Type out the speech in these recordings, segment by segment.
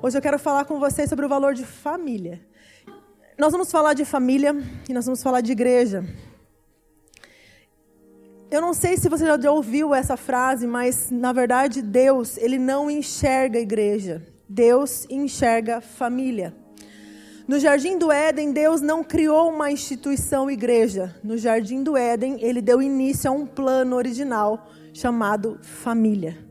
Hoje eu quero falar com vocês sobre o valor de família. Nós vamos falar de família e nós vamos falar de igreja. Eu não sei se você já ouviu essa frase, mas na verdade Deus, ele não enxerga igreja. Deus enxerga família. No jardim do Éden, Deus não criou uma instituição igreja. No jardim do Éden, ele deu início a um plano original chamado família.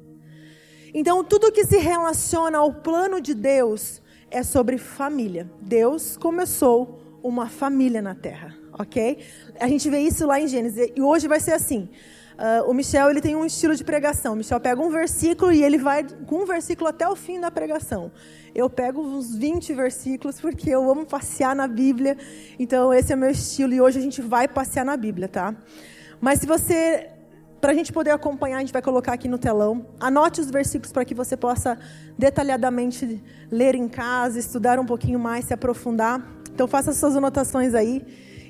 Então, tudo que se relaciona ao plano de Deus é sobre família. Deus começou uma família na terra, ok? A gente vê isso lá em Gênesis. E hoje vai ser assim. Uh, o Michel ele tem um estilo de pregação. O Michel pega um versículo e ele vai com um versículo até o fim da pregação. Eu pego uns 20 versículos porque eu amo passear na Bíblia. Então esse é meu estilo e hoje a gente vai passear na Bíblia, tá? Mas se você para a gente poder acompanhar, a gente vai colocar aqui no telão. Anote os versículos para que você possa detalhadamente ler em casa, estudar um pouquinho mais, se aprofundar. Então faça suas anotações aí.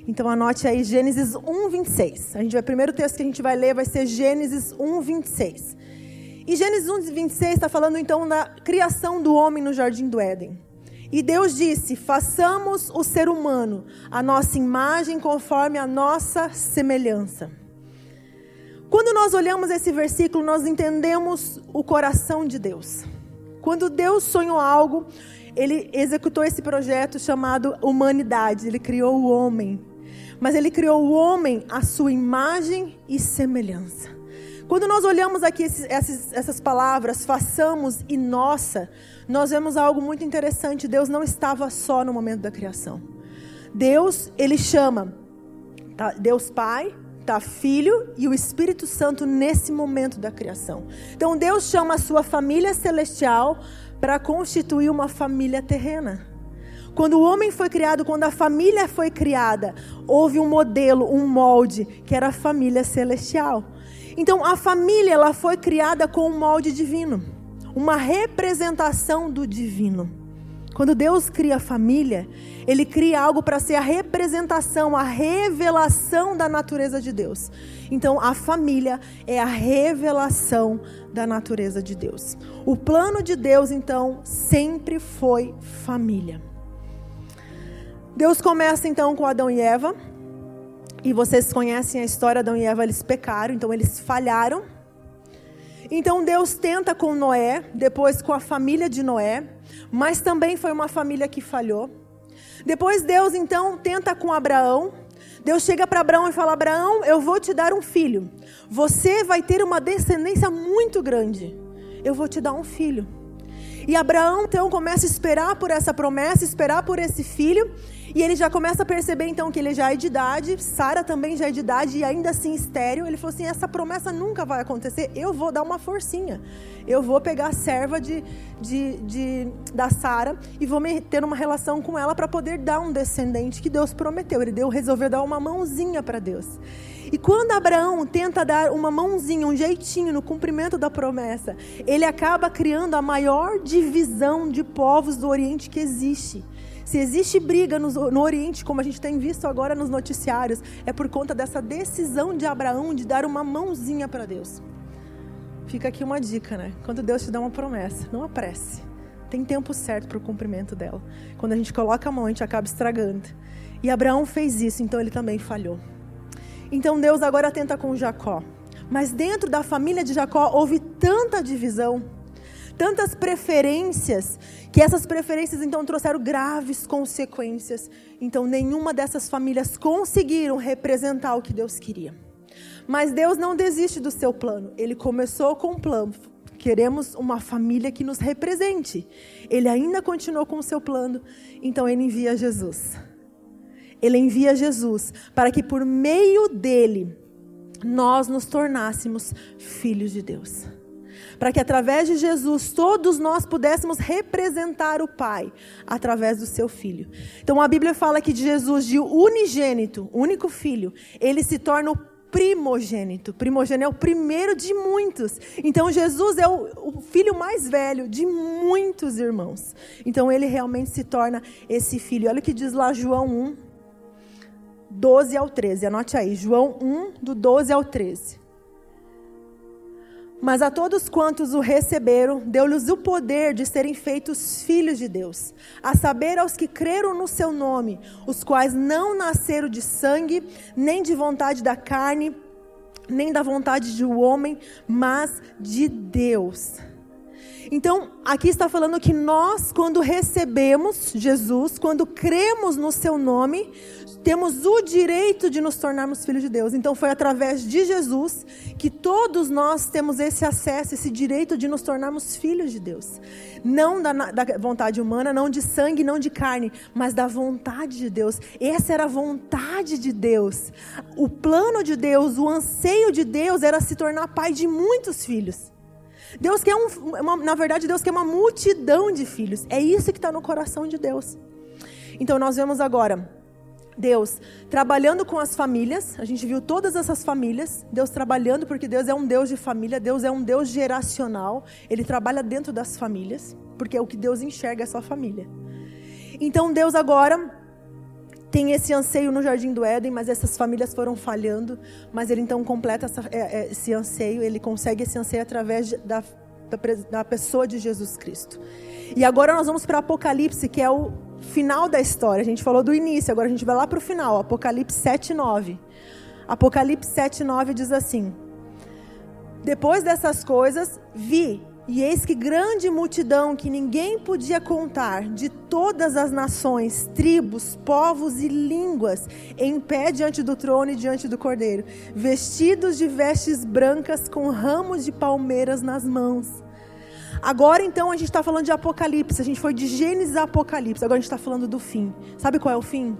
Então anote aí Gênesis 1, 26. A gente vai, o primeiro texto que a gente vai ler vai ser Gênesis 1, 26. E Gênesis 1, 26 está falando então da criação do homem no jardim do Éden. E Deus disse: façamos o ser humano a nossa imagem conforme a nossa semelhança. Quando nós olhamos esse versículo, nós entendemos o coração de Deus. Quando Deus sonhou algo, ele executou esse projeto chamado humanidade, ele criou o homem. Mas ele criou o homem à sua imagem e semelhança. Quando nós olhamos aqui esses, essas, essas palavras, façamos e nossa, nós vemos algo muito interessante. Deus não estava só no momento da criação. Deus, ele chama tá? Deus Pai, está Filho e o Espírito Santo nesse momento da criação. Então Deus chama a sua família celestial para constituir uma família terrena. Quando o homem foi criado, quando a família foi criada, houve um modelo, um molde, que era a família celestial. Então a família ela foi criada com um molde divino, uma representação do divino. Quando Deus cria a família, Ele cria algo para ser a representação, a revelação da natureza de Deus. Então, a família é a revelação da natureza de Deus. O plano de Deus, então, sempre foi família. Deus começa então com Adão e Eva. E vocês conhecem a história, Adão e Eva, eles pecaram, então eles falharam. Então Deus tenta com Noé, depois com a família de Noé, mas também foi uma família que falhou. Depois Deus então tenta com Abraão. Deus chega para Abraão e fala: Abraão, eu vou te dar um filho. Você vai ter uma descendência muito grande. Eu vou te dar um filho. E Abraão então começa a esperar por essa promessa, esperar por esse filho. E ele já começa a perceber então que ele já é de idade, Sara também já é de idade e ainda assim estéreo. Ele falou assim: essa promessa nunca vai acontecer, eu vou dar uma forcinha. Eu vou pegar a serva de, de, de da Sara e vou ter uma relação com ela para poder dar um descendente que Deus prometeu. Ele deu, resolveu dar uma mãozinha para Deus. E quando Abraão tenta dar uma mãozinha, um jeitinho no cumprimento da promessa, ele acaba criando a maior divisão de povos do Oriente que existe. Se existe briga no, Oriente, como a gente tem visto agora nos noticiários, é por conta dessa decisão de Abraão de dar uma mãozinha para Deus. Fica aqui uma dica, né? Quando Deus te dá uma promessa, não apresse. Tem tempo certo para o cumprimento dela. Quando a gente coloca a mão, a gente acaba estragando. E Abraão fez isso, então ele também falhou. Então Deus agora tenta com Jacó. Mas dentro da família de Jacó houve tanta divisão tantas preferências, que essas preferências então trouxeram graves consequências. Então, nenhuma dessas famílias conseguiram representar o que Deus queria. Mas Deus não desiste do seu plano. Ele começou com um plano. Queremos uma família que nos represente. Ele ainda continuou com o seu plano. Então, ele envia Jesus. Ele envia Jesus para que por meio dele nós nos tornássemos filhos de Deus para que através de Jesus todos nós pudéssemos representar o Pai através do seu Filho. Então a Bíblia fala que de Jesus, de unigênito, único Filho, ele se torna o primogênito. Primogênito é o primeiro de muitos. Então Jesus é o, filho mais velho de muitos irmãos. Então ele realmente se torna esse filho. Olha o que diz lá João 1, 12 ao 13. Anote aí, João 1, do 12 ao 13. Mas a todos quantos o receberam, deu-lhes o poder de serem feitos filhos de Deus, a saber, aos que creram no seu nome, os quais não nasceram de sangue, nem de vontade da carne, nem da vontade de um homem, mas de Deus. Então, aqui está falando que nós, quando recebemos Jesus, quando cremos no seu nome, temos o direito de nos tornarmos filhos de Deus. Então, foi através de Jesus que todos nós temos esse acesso, esse direito de nos tornarmos filhos de Deus. Não da, da vontade humana, não de sangue, não de carne, mas da vontade de Deus. Essa era a vontade de Deus. O plano de Deus, o anseio de Deus era se tornar pai de muitos filhos. Deus quer um, uma, na verdade, Deus quer uma multidão de filhos. É isso que está no coração de Deus. Então nós vemos agora Deus trabalhando com as famílias. A gente viu todas essas famílias. Deus trabalhando porque Deus é um Deus de família. Deus é um Deus geracional. Ele trabalha dentro das famílias porque é o que Deus enxerga é sua família. Então Deus agora tem esse anseio no Jardim do Éden, mas essas famílias foram falhando. Mas ele então completa essa, é, é, esse anseio, ele consegue esse anseio através da, da, da pessoa de Jesus Cristo. E agora nós vamos para Apocalipse, que é o final da história. A gente falou do início, agora a gente vai lá para o final. Apocalipse 7, 9. Apocalipse 7, 9 diz assim: Depois dessas coisas, vi e eis que grande multidão que ninguém podia contar, de todas as nações, tribos, povos e línguas, em pé diante do trono e diante do cordeiro, vestidos de vestes brancas com ramos de palmeiras nas mãos. Agora então a gente está falando de Apocalipse, a gente foi de Gênesis a Apocalipse, agora a gente está falando do fim. Sabe qual é o fim?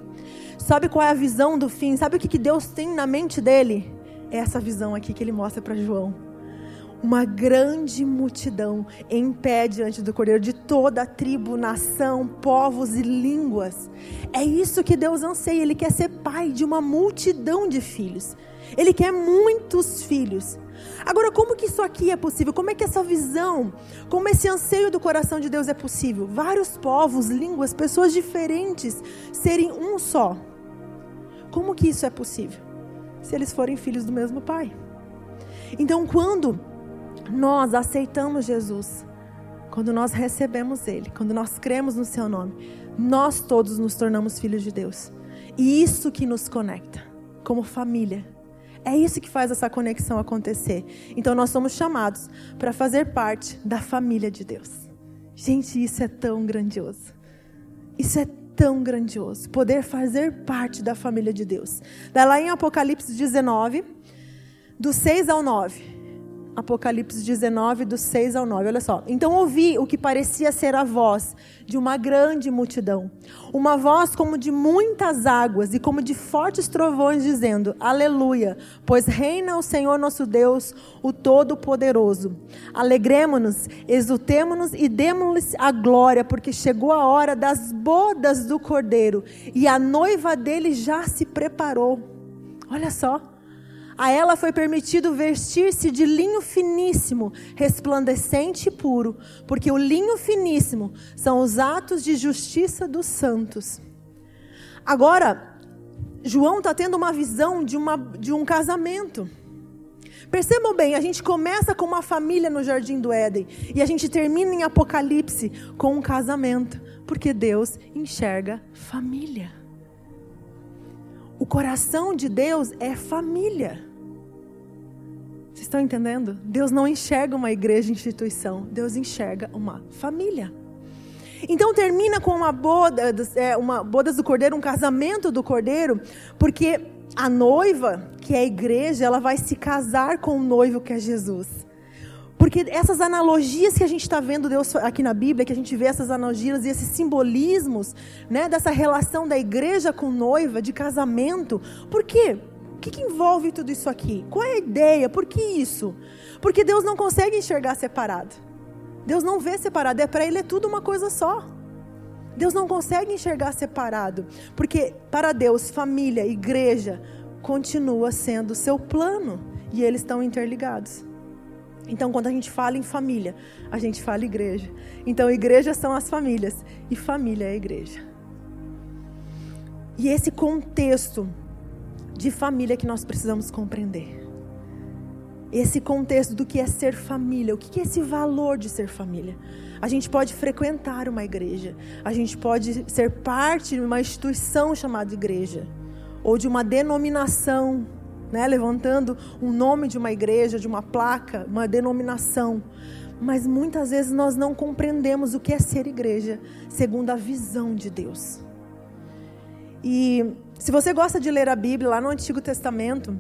Sabe qual é a visão do fim? Sabe o que Deus tem na mente dele? É essa visão aqui que ele mostra para João uma grande multidão em pé diante do Cordeiro, de toda a tribo, nação, povos e línguas. É isso que Deus anseia, Ele quer ser pai de uma multidão de filhos. Ele quer muitos filhos. Agora, como que isso aqui é possível? Como é que essa visão, como esse anseio do coração de Deus é possível? Vários povos, línguas, pessoas diferentes serem um só. Como que isso é possível? Se eles forem filhos do mesmo pai. Então, quando nós aceitamos Jesus, quando nós recebemos Ele, quando nós cremos no Seu nome, nós todos nos tornamos filhos de Deus. E isso que nos conecta, como família. É isso que faz essa conexão acontecer. Então nós somos chamados para fazer parte da família de Deus. Gente, isso é tão grandioso. Isso é tão grandioso. Poder fazer parte da família de Deus. Daí lá em Apocalipse 19, do 6 ao 9. Apocalipse 19, do 6 ao 9. Olha só. Então ouvi o que parecia ser a voz de uma grande multidão. Uma voz como de muitas águas e como de fortes trovões, dizendo: Aleluia, pois reina o Senhor nosso Deus, o Todo-Poderoso. Alegremos-nos, exultemos-nos e demos-lhes a glória, porque chegou a hora das bodas do cordeiro e a noiva dele já se preparou. Olha só. A ela foi permitido vestir-se de linho finíssimo, resplandecente e puro, porque o linho finíssimo são os atos de justiça dos santos. Agora, João está tendo uma visão de, uma, de um casamento. Percebam bem, a gente começa com uma família no jardim do Éden e a gente termina em Apocalipse com um casamento, porque Deus enxerga família. O coração de Deus é família. Vocês estão entendendo? Deus não enxerga uma igreja instituição, Deus enxerga uma família. Então termina com uma boda, é, uma bodas do cordeiro, um casamento do cordeiro, porque a noiva, que é a igreja, ela vai se casar com o noivo que é Jesus. Porque essas analogias que a gente está vendo Deus aqui na Bíblia, que a gente vê essas analogias e esses simbolismos, né, dessa relação da igreja com noiva, de casamento, por quê? O que, que envolve tudo isso aqui? Qual é a ideia? Por que isso? Porque Deus não consegue enxergar separado. Deus não vê separado. É para Ele é tudo uma coisa só. Deus não consegue enxergar separado. Porque para Deus, família, igreja, continua sendo seu plano. E eles estão interligados. Então, quando a gente fala em família, a gente fala igreja. Então, igreja são as famílias e família é a igreja. E esse contexto de família que nós precisamos compreender. esse contexto do que é ser família, o que é esse valor de ser família. A gente pode frequentar uma igreja, a gente pode ser parte de uma instituição chamada igreja, ou de uma denominação, né, levantando o nome de uma igreja, de uma placa, uma denominação. Mas muitas vezes nós não compreendemos o que é ser igreja, segundo a visão de Deus. E se você gosta de ler a Bíblia lá no Antigo Testamento,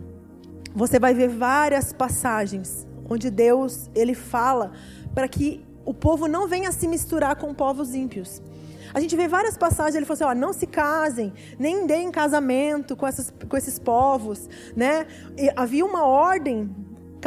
você vai ver várias passagens onde Deus ele fala para que o povo não venha se misturar com povos ímpios. A gente vê várias passagens, ele falou assim, ó, não se casem, nem deem casamento com, essas, com esses povos, né? E havia uma ordem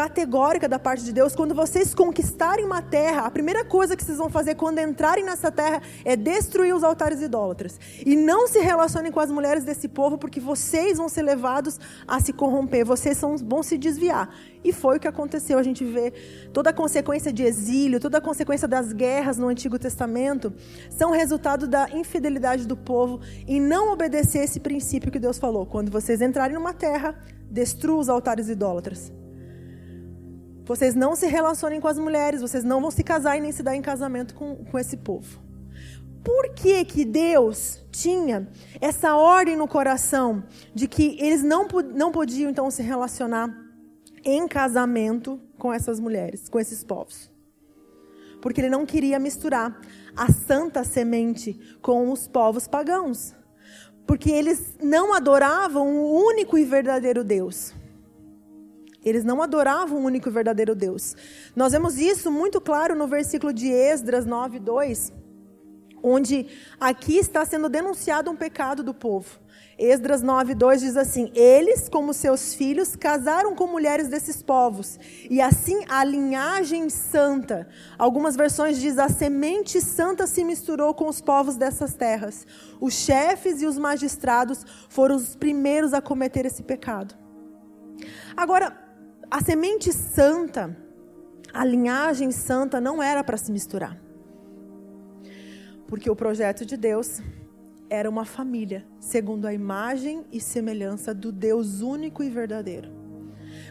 categórica da parte de Deus. Quando vocês conquistarem uma terra, a primeira coisa que vocês vão fazer quando entrarem nessa terra é destruir os altares idólatras. E não se relacionem com as mulheres desse povo, porque vocês vão ser levados a se corromper, vocês vão se desviar. E foi o que aconteceu. A gente vê toda a consequência de exílio, toda a consequência das guerras no Antigo Testamento, são resultado da infidelidade do povo em não obedecer esse princípio que Deus falou. Quando vocês entrarem numa terra, destrua os altares idólatras. Vocês não se relacionem com as mulheres, vocês não vão se casar e nem se dar em casamento com, com esse povo. Por que, que Deus tinha essa ordem no coração de que eles não, não podiam então se relacionar em casamento com essas mulheres, com esses povos? Porque ele não queria misturar a santa semente com os povos pagãos. Porque eles não adoravam o único e verdadeiro Deus. Eles não adoravam o único e verdadeiro Deus. Nós vemos isso muito claro no versículo de Esdras 9, 2, onde aqui está sendo denunciado um pecado do povo. Esdras 9, 2 diz assim: Eles, como seus filhos, casaram com mulheres desses povos, e assim a linhagem santa, algumas versões diz a semente santa se misturou com os povos dessas terras. Os chefes e os magistrados foram os primeiros a cometer esse pecado. Agora, a semente santa, a linhagem santa não era para se misturar. Porque o projeto de Deus era uma família, segundo a imagem e semelhança do Deus único e verdadeiro.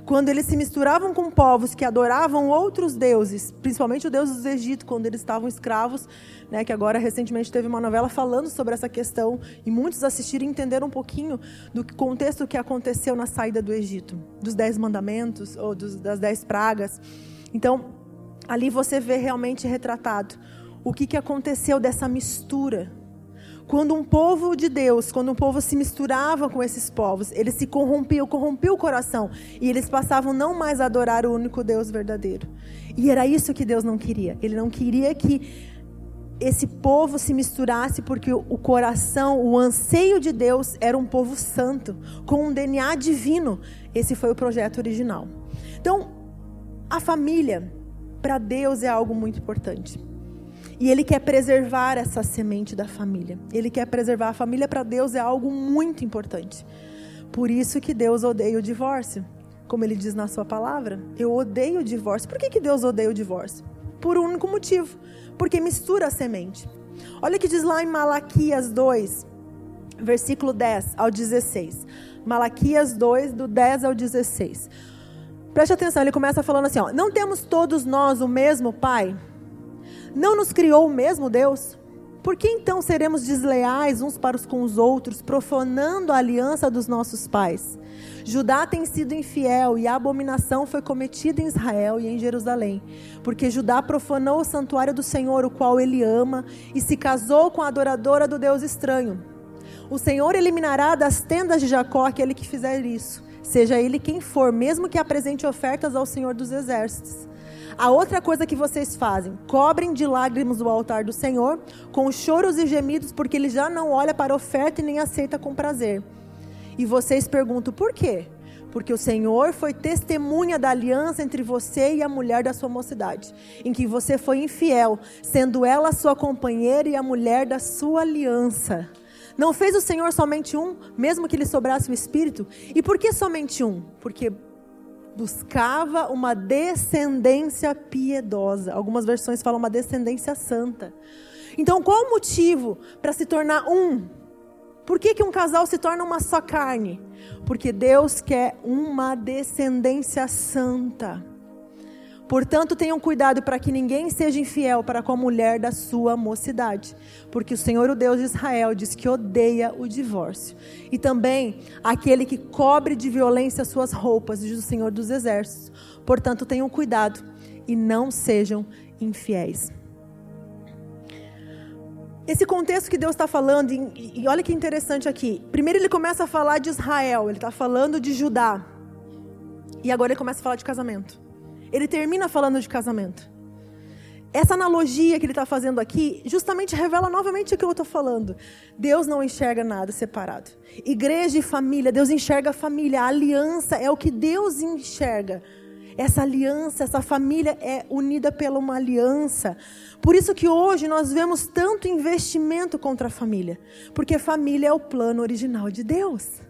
Quando eles se misturavam com povos que adoravam outros deuses, principalmente o deus dos Egito, quando eles estavam escravos, né, que agora recentemente teve uma novela falando sobre essa questão, e muitos assistiram e entenderam um pouquinho do contexto que aconteceu na saída do Egito, dos dez mandamentos, ou dos, das dez pragas. Então, ali você vê realmente retratado o que, que aconteceu dessa mistura quando um povo de Deus, quando um povo se misturava com esses povos, eles se corrompiam, corrompiam o coração. E eles passavam não mais a adorar o único Deus verdadeiro. E era isso que Deus não queria. Ele não queria que esse povo se misturasse, porque o coração, o anseio de Deus era um povo santo, com um DNA divino. Esse foi o projeto original. Então, a família, para Deus, é algo muito importante. E Ele quer preservar essa semente da família. Ele quer preservar a família para Deus é algo muito importante. Por isso que Deus odeia o divórcio. Como Ele diz na sua palavra, eu odeio o divórcio. Por que, que Deus odeia o divórcio? Por um único motivo. Porque mistura a semente. Olha o que diz lá em Malaquias 2, versículo 10 ao 16. Malaquias 2, do 10 ao 16. Preste atenção, ele começa falando assim: ó, Não temos todos nós o mesmo Pai? Não nos criou o mesmo Deus? Por que então seremos desleais uns para os com os outros, profanando a aliança dos nossos pais? Judá tem sido infiel e a abominação foi cometida em Israel e em Jerusalém, porque Judá profanou o santuário do Senhor, o qual ele ama, e se casou com a adoradora do Deus estranho. O Senhor eliminará das tendas de Jacó aquele que fizer isso, seja ele quem for, mesmo que apresente ofertas ao Senhor dos exércitos. A outra coisa que vocês fazem, cobrem de lágrimas o altar do Senhor, com choros e gemidos, porque ele já não olha para a oferta e nem aceita com prazer. E vocês perguntam, por quê? Porque o Senhor foi testemunha da aliança entre você e a mulher da sua mocidade, em que você foi infiel, sendo ela sua companheira e a mulher da sua aliança. Não fez o Senhor somente um, mesmo que lhe sobrasse o espírito? E por que somente um? Porque buscava uma descendência piedosa. Algumas versões falam uma descendência santa. Então, qual o motivo para se tornar um? Por que, que um casal se torna uma só carne? Porque Deus quer uma descendência santa. Portanto, tenham cuidado para que ninguém seja infiel para com a mulher da sua mocidade, porque o Senhor, o Deus de Israel, diz que odeia o divórcio. E também aquele que cobre de violência suas roupas, diz o Senhor dos exércitos. Portanto, tenham cuidado e não sejam infiéis. Esse contexto que Deus está falando, e, e olha que interessante aqui. Primeiro ele começa a falar de Israel, ele está falando de Judá. E agora ele começa a falar de casamento. Ele termina falando de casamento. Essa analogia que ele está fazendo aqui justamente revela novamente o que eu estou falando. Deus não enxerga nada separado. Igreja e família, Deus enxerga a família. A aliança é o que Deus enxerga. Essa aliança, essa família é unida pela uma aliança. Por isso que hoje nós vemos tanto investimento contra a família. Porque família é o plano original de Deus.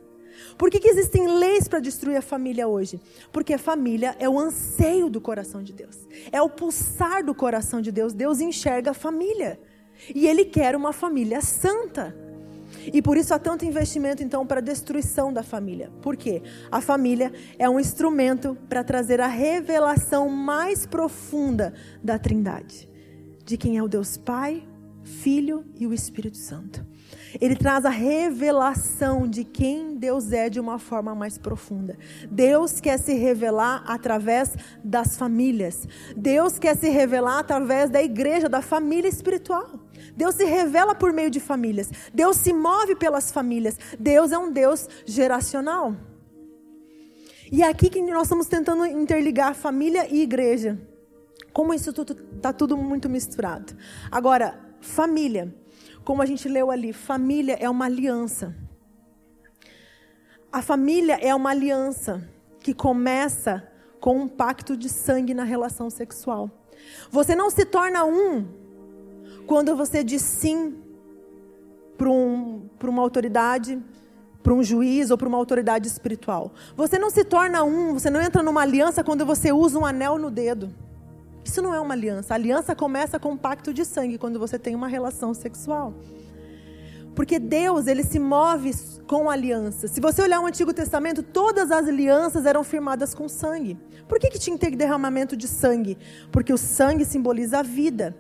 Por que, que existem leis para destruir a família hoje? Porque a família é o anseio do coração de Deus. É o pulsar do coração de Deus. Deus enxerga a família. E Ele quer uma família santa. E por isso há tanto investimento então para a destruição da família. Por quê? A família é um instrumento para trazer a revelação mais profunda da Trindade, de quem é o Deus Pai, Filho e o Espírito Santo. Ele traz a revelação de quem Deus é de uma forma mais profunda. Deus quer se revelar através das famílias. Deus quer se revelar através da igreja, da família espiritual. Deus se revela por meio de famílias. Deus se move pelas famílias. Deus é um Deus geracional. E é aqui que nós estamos tentando interligar família e igreja. Como isso está tudo muito misturado. Agora, família. Como a gente leu ali, família é uma aliança. A família é uma aliança que começa com um pacto de sangue na relação sexual. Você não se torna um quando você diz sim para um, uma autoridade, para um juiz ou para uma autoridade espiritual. Você não se torna um, você não entra numa aliança quando você usa um anel no dedo. Isso não é uma aliança. A aliança começa com um pacto de sangue quando você tem uma relação sexual. Porque Deus, ele se move com aliança. Se você olhar o Antigo Testamento, todas as alianças eram firmadas com sangue. Por que, que tinha que ter derramamento de sangue? Porque o sangue simboliza a vida.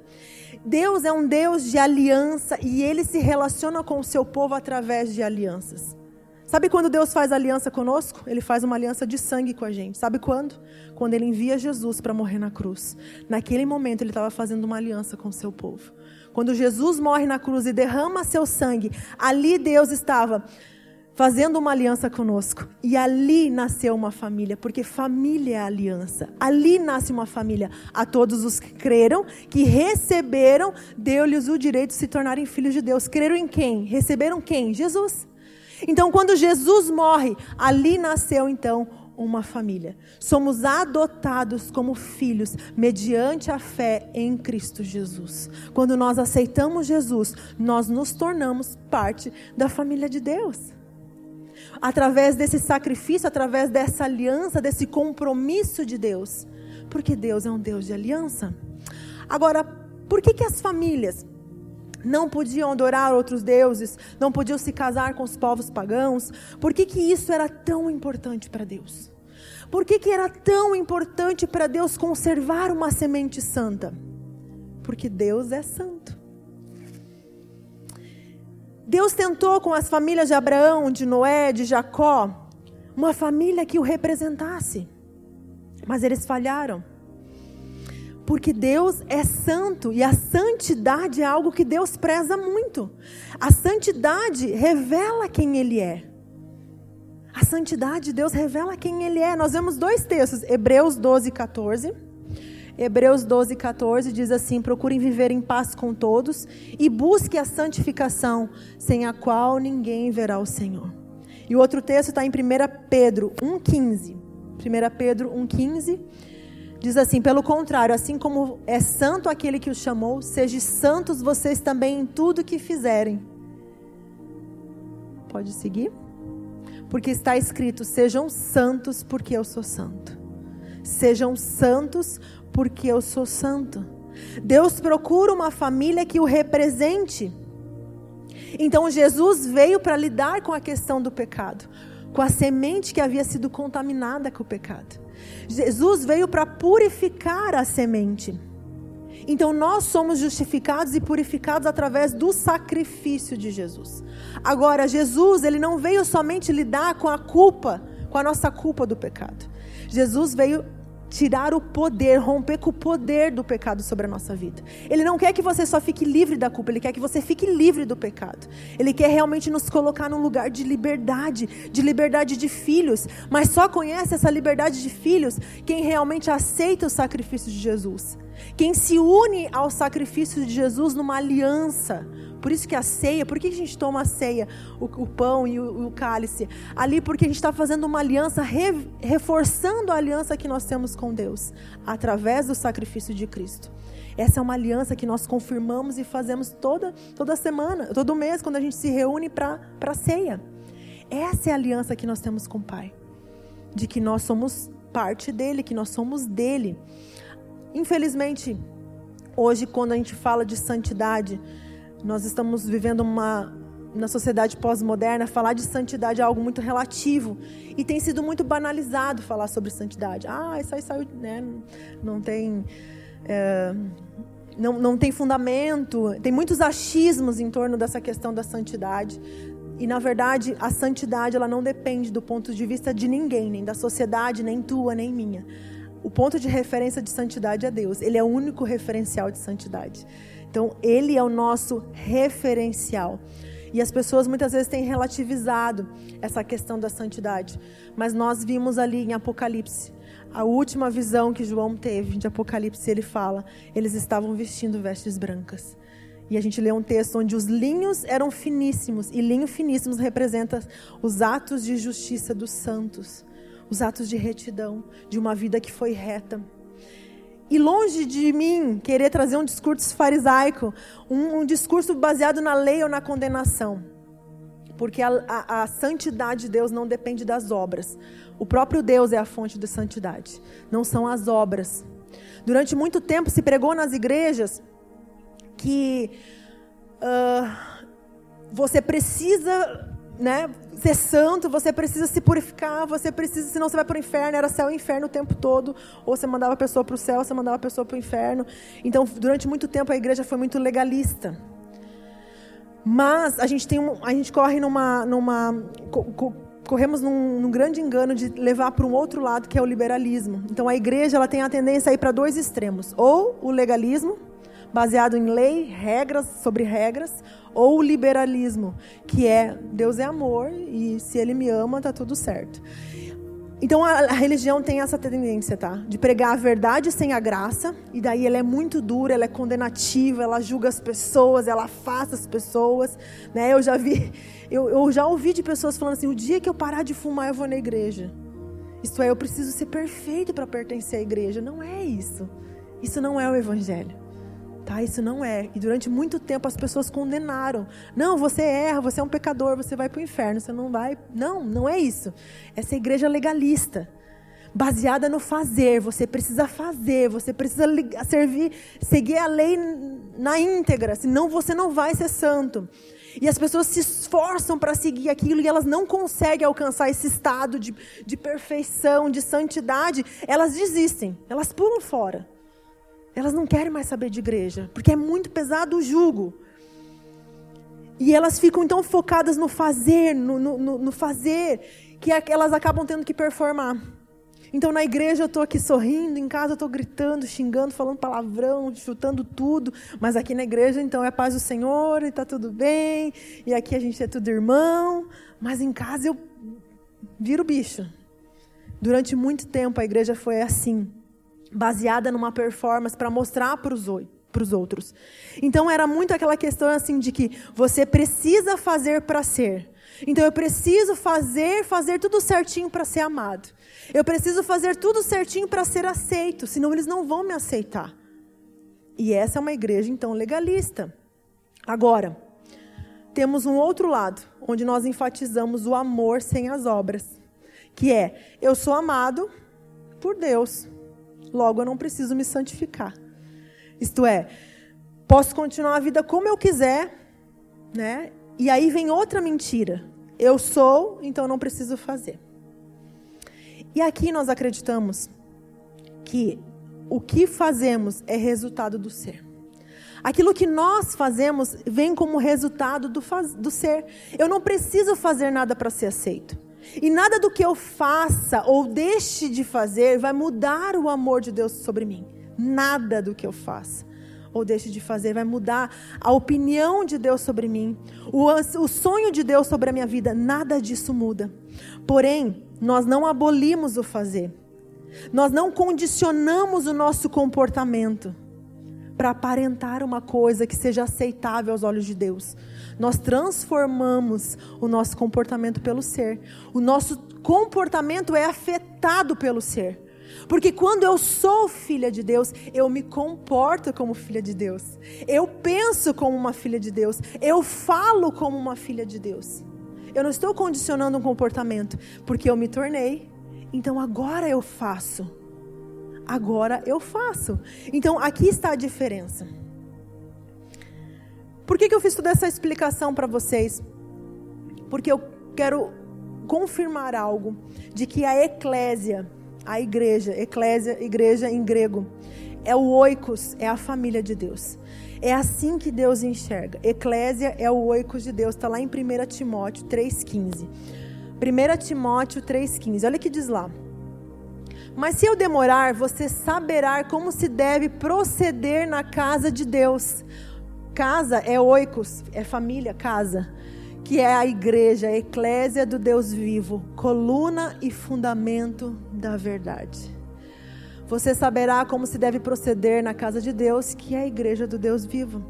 Deus é um Deus de aliança e ele se relaciona com o seu povo através de alianças. Sabe quando Deus faz aliança conosco? Ele faz uma aliança de sangue com a gente. Sabe quando? Quando ele envia Jesus para morrer na cruz. Naquele momento ele estava fazendo uma aliança com o seu povo. Quando Jesus morre na cruz e derrama seu sangue, ali Deus estava fazendo uma aliança conosco. E ali nasceu uma família, porque família é aliança. Ali nasce uma família. A todos os que creram, que receberam, deu-lhes o direito de se tornarem filhos de Deus. Creram em quem? Receberam quem? Jesus. Então, quando Jesus morre, ali nasceu então uma família. Somos adotados como filhos mediante a fé em Cristo Jesus. Quando nós aceitamos Jesus, nós nos tornamos parte da família de Deus. Através desse sacrifício, através dessa aliança, desse compromisso de Deus. Porque Deus é um Deus de aliança. Agora, por que, que as famílias não podiam adorar outros deuses, não podiam se casar com os povos pagãos. Por que, que isso era tão importante para Deus? Por que, que era tão importante para Deus conservar uma semente santa? Porque Deus é santo. Deus tentou com as famílias de Abraão, de Noé, de Jacó, uma família que o representasse, mas eles falharam. Porque Deus é santo e a santidade é algo que Deus preza muito. A santidade revela quem Ele é. A santidade de Deus revela quem Ele é. Nós vemos dois textos, Hebreus 12, 14. Hebreus 12, 14 diz assim: Procurem viver em paz com todos e busque a santificação, sem a qual ninguém verá o Senhor. E o outro texto está em 1 Pedro 1,15. 1 Pedro 1,15 Diz assim: pelo contrário, assim como é santo aquele que os chamou, sejam santos vocês também em tudo que fizerem. Pode seguir? Porque está escrito: sejam santos, porque eu sou santo. Sejam santos, porque eu sou santo. Deus procura uma família que o represente. Então Jesus veio para lidar com a questão do pecado, com a semente que havia sido contaminada com o pecado. Jesus veio para purificar a semente. Então nós somos justificados e purificados através do sacrifício de Jesus. Agora, Jesus, ele não veio somente lidar com a culpa, com a nossa culpa do pecado. Jesus veio tirar o poder, romper com o poder do pecado sobre a nossa vida. Ele não quer que você só fique livre da culpa, ele quer que você fique livre do pecado. Ele quer realmente nos colocar num lugar de liberdade, de liberdade de filhos, mas só conhece essa liberdade de filhos quem realmente aceita o sacrifício de Jesus. Quem se une ao sacrifício de Jesus numa aliança, por isso que a ceia, por que a gente toma a ceia, o, o pão e o, o, cálice? Ali porque a gente está fazendo uma aliança, re, reforçando a aliança que nós temos com Deus, através do sacrifício de Cristo. Essa é uma aliança que nós confirmamos e fazemos toda, toda semana, todo mês, quando a gente se reúne para a ceia. Essa é a aliança que nós temos com o Pai. De que nós somos parte dele, que nós somos dele. Infelizmente, hoje, quando a gente fala de santidade, nós estamos vivendo uma na sociedade pós-moderna, falar de santidade é algo muito relativo e tem sido muito banalizado falar sobre santidade. Ah, isso aí saiu, né? Não tem é, não, não tem fundamento. Tem muitos achismos em torno dessa questão da santidade. E na verdade, a santidade ela não depende do ponto de vista de ninguém, nem da sociedade, nem tua, nem minha. O ponto de referência de santidade é Deus. Ele é o único referencial de santidade. Então, ele é o nosso referencial. E as pessoas muitas vezes têm relativizado essa questão da santidade. Mas nós vimos ali em Apocalipse, a última visão que João teve de Apocalipse, ele fala: eles estavam vestindo vestes brancas. E a gente lê um texto onde os linhos eram finíssimos, e linho finíssimos representa os atos de justiça dos santos, os atos de retidão, de uma vida que foi reta. E longe de mim querer trazer um discurso farisaico, um, um discurso baseado na lei ou na condenação. Porque a, a, a santidade de Deus não depende das obras. O próprio Deus é a fonte de santidade, não são as obras. Durante muito tempo se pregou nas igrejas que uh, você precisa né, ser santo, você precisa se purificar, você precisa, senão você vai para o inferno. Era céu e inferno o tempo todo. Ou você mandava a pessoa para o céu, você mandava a pessoa para o inferno. Então, durante muito tempo, a igreja foi muito legalista. Mas a gente, tem um, a gente corre numa. numa co, co, corremos num, num, grande engano de levar para um outro lado, que é o liberalismo. Então, a igreja ela tem a tendência a ir para dois extremos: ou o legalismo, baseado em lei, regras sobre regras, ou o liberalismo, que é Deus é amor e se Ele me ama, tá tudo certo. Então a, a, religião tem essa tendência, tá? De pregar a verdade sem a graça, e daí ela é muito dura, ela é condenativa, ela julga as pessoas, ela afasta as pessoas, né? Eu já vi, eu, eu já ouvi de pessoas falando assim: o dia que eu parar de fumar, eu vou na igreja. Isto é, eu preciso ser perfeito para pertencer à igreja. Não é isso. Isso não é o evangelho. Tá? Isso não é. E durante muito tempo as pessoas condenaram. Não, você erra, você é um pecador, você vai para o inferno, você não vai. Não, não é isso. Essa igreja legalista, baseada no fazer. Você precisa fazer, você precisa servir, seguir a lei na íntegra, senão você não vai ser santo. E as pessoas se esforçam para seguir aquilo e elas não conseguem alcançar esse estado de, de perfeição, de santidade, elas desistem, elas pulam fora. Elas não querem mais saber de igreja, porque é muito pesado o jugo. E elas ficam então focadas no fazer, no, no, no fazer, que é elas acabam tendo que performar. Então na igreja eu estou aqui sorrindo, em casa eu estou gritando, xingando, falando palavrão, chutando tudo, mas aqui na igreja então é paz do Senhor e está tudo bem, e aqui a gente é tudo irmão, mas em casa eu viro bicho. Durante muito tempo a igreja foi assim baseada numa performance para mostrar para os outros. Então era muito aquela questão assim de que você precisa fazer para ser. Então eu preciso fazer, fazer tudo certinho para ser amado. Eu preciso fazer tudo certinho para ser aceito, senão eles não vão me aceitar. E essa é uma igreja então legalista. Agora, temos um outro lado, onde nós enfatizamos o amor sem as obras, que é eu sou amado por Deus. Logo, eu não preciso me santificar. Isto é, posso continuar a vida como eu quiser, né? E aí vem outra mentira. Eu sou, então não preciso fazer. E aqui nós acreditamos que o que fazemos é resultado do ser. Aquilo que nós fazemos vem como resultado do, faz, do ser. Eu não preciso fazer nada para ser aceito. E nada do que eu faça ou deixe de fazer vai mudar o amor de Deus sobre mim. Nada do que eu faça ou deixe de fazer vai mudar a opinião de Deus sobre mim, o, o sonho de Deus sobre a minha vida. Nada disso muda. Porém, nós não abolimos o fazer. Nós não condicionamos o nosso comportamento para aparentar uma coisa que seja aceitável aos olhos de Deus. Nós transformamos o nosso comportamento pelo ser. O nosso comportamento é afetado pelo ser. Porque quando eu sou filha de Deus, eu me comporto como filha de Deus. Eu penso como uma filha de Deus. Eu falo como uma filha de Deus. Eu não estou condicionando um comportamento, porque eu me tornei. Então agora eu faço agora eu faço. Então aqui está a diferença. Por que, que eu fiz toda essa explicação para vocês? Porque eu quero confirmar algo de que a eclésia, a igreja, eclésia, igreja em grego, é o oikos, é a família de Deus. É assim que Deus enxerga. Eclésia é o oikos de Deus, está lá em 1 Timóteo 3,15. 1 Timóteo 3,15, olha o que diz lá. Mas se eu demorar, você saberá como se deve proceder na casa de Deus. Casa é oikos, é família, casa, que é a igreja, a eclésia do Deus vivo, coluna e fundamento da verdade. Você saberá como se deve proceder na casa de Deus, que é a igreja do Deus vivo.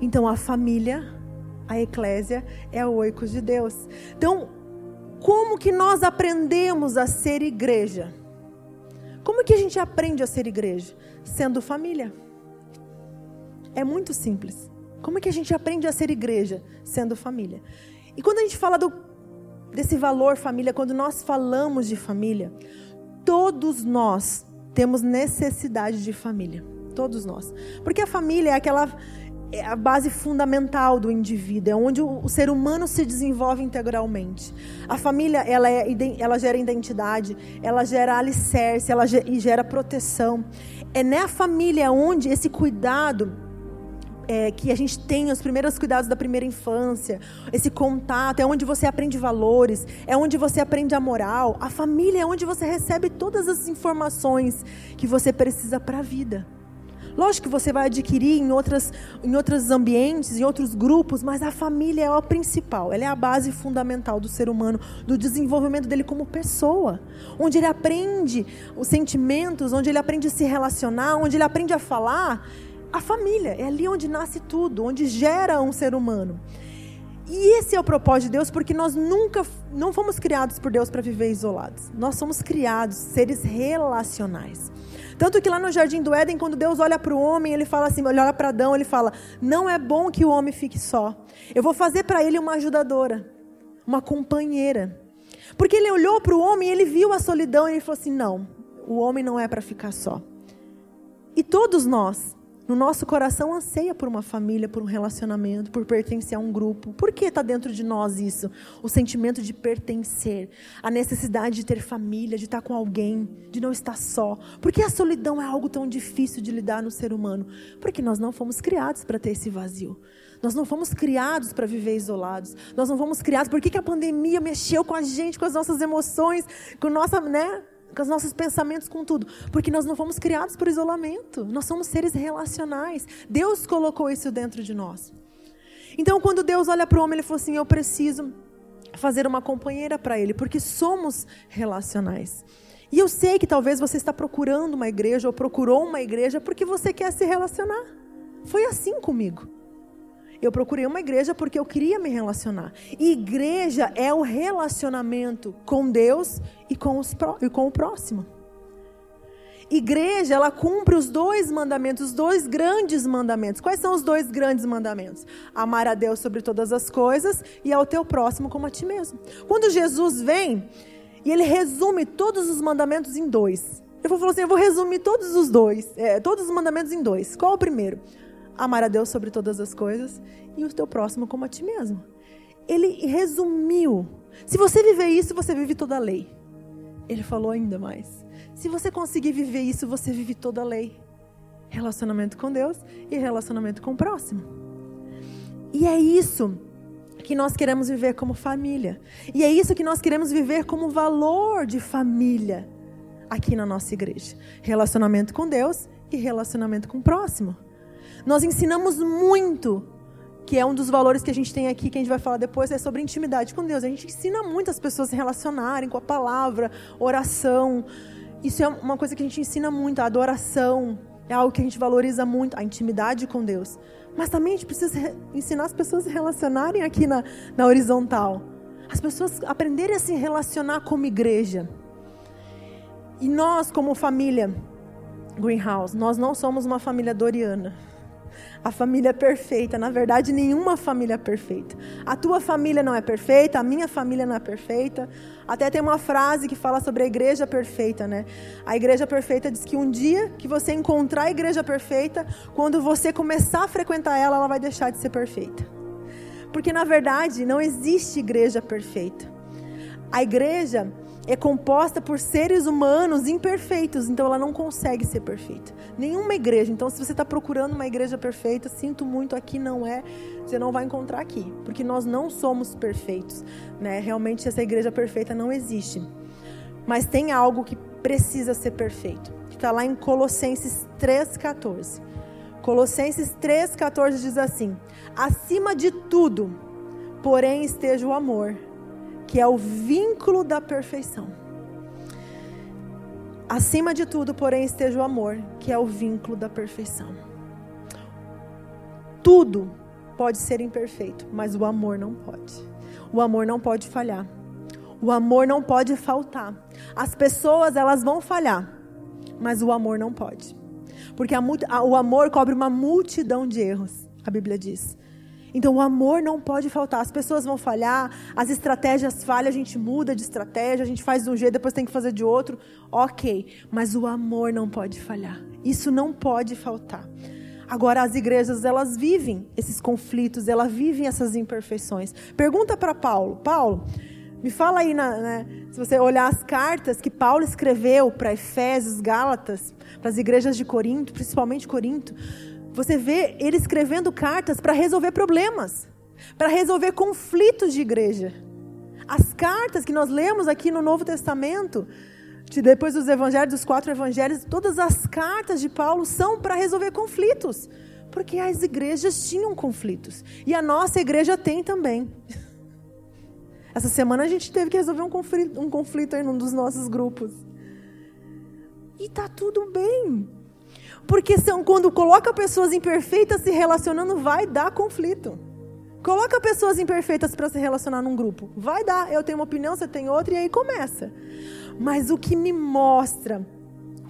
Então a família, a eclésia, é o oikos de Deus. Então, como que nós aprendemos a ser igreja? Como que a gente aprende a ser igreja? Sendo família. É muito simples. Como que a gente aprende a ser igreja? Sendo família. E quando a gente fala do, desse valor família, quando nós falamos de família, todos nós temos necessidade de família. Todos nós. Porque a família é aquela é a base fundamental do indivíduo, é onde o, ser humano se desenvolve integralmente. A família, ela, é, ela gera identidade, ela gera alicerce, ela gera, gera proteção. É na família onde esse cuidado é, que a gente tem os primeiros cuidados da primeira infância, esse contato, é onde você aprende valores, é onde você aprende a moral. A família é onde você recebe todas as informações que você precisa para a vida. Lógico que você vai adquirir em, outras, em outros ambientes, em outros grupos, mas a família é o principal, ela é a base fundamental do ser humano, do desenvolvimento dele como pessoa. Onde ele aprende os sentimentos, onde ele aprende a se relacionar, onde ele aprende a falar. A família é ali onde nasce tudo, onde gera um ser humano. E esse é o propósito de Deus, porque nós nunca não fomos criados por Deus para viver isolados. Nós somos criados seres relacionais. Tanto que lá no jardim do Éden, quando Deus olha para o homem, ele fala assim, olha para Adão, ele fala: "Não é bom que o homem fique só. Eu vou fazer para ele uma ajudadora, uma companheira". Porque ele olhou para o homem, ele viu a solidão e ele falou assim: "Não, o homem não é para ficar só". E todos nós no nosso coração anseia por uma família, por um relacionamento, por pertencer a um grupo. Por que está dentro de nós isso? O sentimento de pertencer, a necessidade de ter família, de estar com alguém, de não estar só. Por que a solidão é algo tão difícil de lidar no ser humano? Porque nós não fomos criados para ter esse vazio. Nós não fomos criados para viver isolados. Nós não fomos criados. Por que, que a pandemia mexeu com a gente, com as nossas emoções, com nossa, né? Com os nossos pensamentos, com tudo. Porque nós não fomos criados por isolamento. Nós somos seres relacionais. Deus colocou isso dentro de nós. Então, quando Deus olha para o homem, ele falou assim: Eu preciso fazer uma companheira para ele, porque somos relacionais. E eu sei que talvez você está procurando uma igreja ou procurou uma igreja porque você quer se relacionar. Foi assim comigo. Eu procurei uma igreja porque eu queria me relacionar. Igreja é o relacionamento com Deus e com, os, e com o próximo. Igreja, ela cumpre os dois mandamentos, os dois grandes mandamentos. Quais são os dois grandes mandamentos? Amar a Deus sobre todas as coisas e ao teu próximo como a ti mesmo. Quando Jesus vem e ele resume todos os mandamentos em dois. Eu vou falar assim, eu vou resumir todos os dois, é, todos os mandamentos em dois. Qual o primeiro? Amar a Deus sobre todas as coisas e o teu próximo como a ti mesmo. ele resumiu. Se você viver isso, você vive toda a lei. Ele falou ainda mais. Se você conseguir viver isso, você vive toda a lei. Relacionamento com Deus e relacionamento com o próximo. E é isso que nós queremos viver como família. E é isso que nós queremos viver como valor de família aqui na nossa igreja. Relacionamento com Deus e relacionamento com o próximo. Nós ensinamos muito, que é um dos valores que a gente tem aqui, que a gente vai falar depois, é sobre intimidade com Deus. A gente ensina muito as pessoas a se relacionarem com a palavra, oração. Isso é uma coisa que a gente ensina muito, a adoração. É algo que a gente valoriza muito, a intimidade com Deus. Mas também a gente precisa ensinar as pessoas a se relacionarem aqui na, na horizontal. As pessoas aprenderem a se relacionar como igreja. E nós, como família Greenhouse, nós não somos uma família doriana a família é perfeita. Na verdade, nenhuma família é perfeita. A tua família não é perfeita, a minha família não é perfeita. Até tem uma frase que fala sobre a igreja perfeita, né? A igreja perfeita diz que um dia que você encontrar a igreja perfeita, quando você começar a frequentar ela, ela vai deixar de ser perfeita. Porque na verdade não existe igreja perfeita. A igreja é composta por seres humanos imperfeitos, então ela não consegue ser perfeita. Nenhuma igreja. Então, se você está procurando uma igreja perfeita, sinto muito, aqui não é. Você não vai encontrar aqui, porque nós não somos perfeitos. Né? Realmente, essa igreja perfeita não existe. Mas tem algo que precisa ser perfeito, que está lá em Colossenses 3,14. Colossenses 3,14 diz assim: Acima de tudo, porém, esteja o amor que é o vínculo da perfeição. Acima de tudo, porém, esteja o amor, que é o vínculo da perfeição. Tudo pode ser imperfeito, mas o amor não pode. O amor não pode falhar. O amor não pode faltar. As pessoas, elas vão falhar, mas o amor não pode. Porque a, a, o amor cobre uma multidão de erros, a Bíblia diz. Então o amor não pode faltar. As pessoas vão falhar, as estratégias falham, a gente muda de estratégia, a gente faz de um jeito, depois tem que fazer de outro. Ok, mas o amor não pode falhar. Isso não pode faltar. Agora as igrejas elas vivem esses conflitos, elas vivem essas imperfeições. Pergunta para Paulo, Paulo, me fala aí, na, né, se você olhar as cartas que Paulo escreveu para Efésios, Gálatas, para as igrejas de Corinto, principalmente Corinto, você vê ele escrevendo cartas para resolver problemas, para resolver conflitos de igreja. As cartas que nós lemos aqui no Novo Testamento, de depois dos evangelhos, dos quatro evangelhos, todas as cartas de Paulo são para resolver conflitos, porque as igrejas tinham conflitos e a nossa igreja tem também. Essa semana a gente teve que resolver um conflito, um conflito em um dos nossos grupos. E tá tudo bem. Porque são, quando coloca pessoas imperfeitas se relacionando, vai dar conflito. Coloca pessoas imperfeitas para se relacionar num grupo. Vai dar. Eu tenho uma opinião, você tem outra, e aí começa. Mas o que me mostra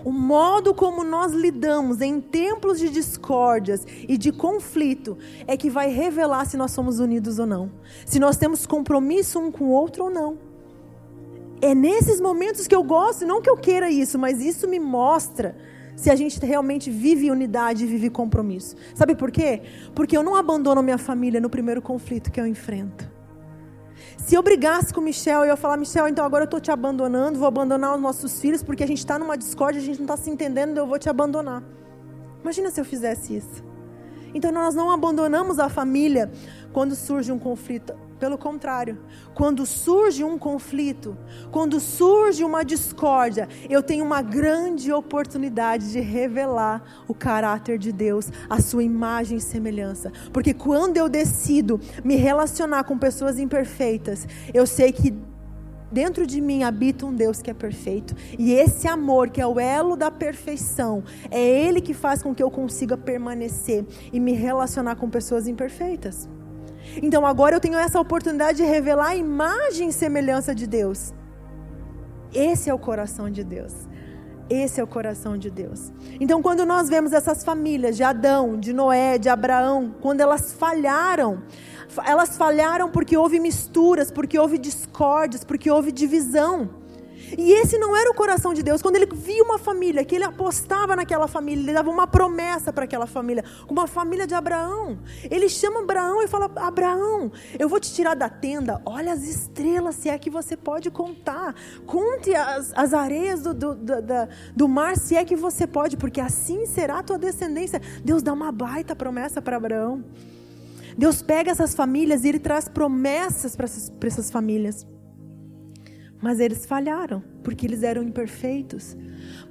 o modo como nós lidamos em templos de discórdias e de conflito é que vai revelar se nós somos unidos ou não. Se nós temos compromisso um com o outro ou não. É nesses momentos que eu gosto, não que eu queira isso, mas isso me mostra se a gente realmente vive unidade e vive compromisso. Sabe por quê? Porque eu não abandono minha família no primeiro conflito que eu enfrento. Se eu brigasse com o Michel e eu falar, Michel, então agora eu estou te abandonando, vou abandonar os nossos filhos, porque a gente está numa discórdia, a gente não está se entendendo, eu vou te abandonar. Imagina se eu fizesse isso. Então nós não abandonamos a família quando surge um conflito. Pelo contrário, quando surge um conflito, quando surge uma discórdia, eu tenho uma grande oportunidade de revelar o caráter de Deus, a sua imagem e semelhança. Porque quando eu decido me relacionar com pessoas imperfeitas, eu sei que dentro de mim habita um Deus que é perfeito. E esse amor, que é o elo da perfeição, é Ele que faz com que eu consiga permanecer e me relacionar com pessoas imperfeitas. Então agora eu tenho essa oportunidade de revelar a imagem e semelhança de Deus. Esse é o coração de Deus. Esse é o coração de Deus. Então, quando nós vemos essas famílias de Adão, de Noé, de Abraão, quando elas falharam, elas falharam porque houve misturas, porque houve discórdias, porque houve divisão. E esse não era o coração de Deus. Quando ele via uma família, que ele apostava naquela família, ele dava uma promessa para aquela família, como a família de Abraão. Ele chama Abraão e fala: Abraão, eu vou te tirar da tenda, olha as estrelas, se é que você pode contar. Conte as, as areias do, do, do, do mar, se é que você pode, porque assim será a tua descendência. Deus dá uma baita promessa para Abraão. Deus pega essas famílias e ele traz promessas para essas, essas famílias. Mas eles falharam, porque eles eram imperfeitos.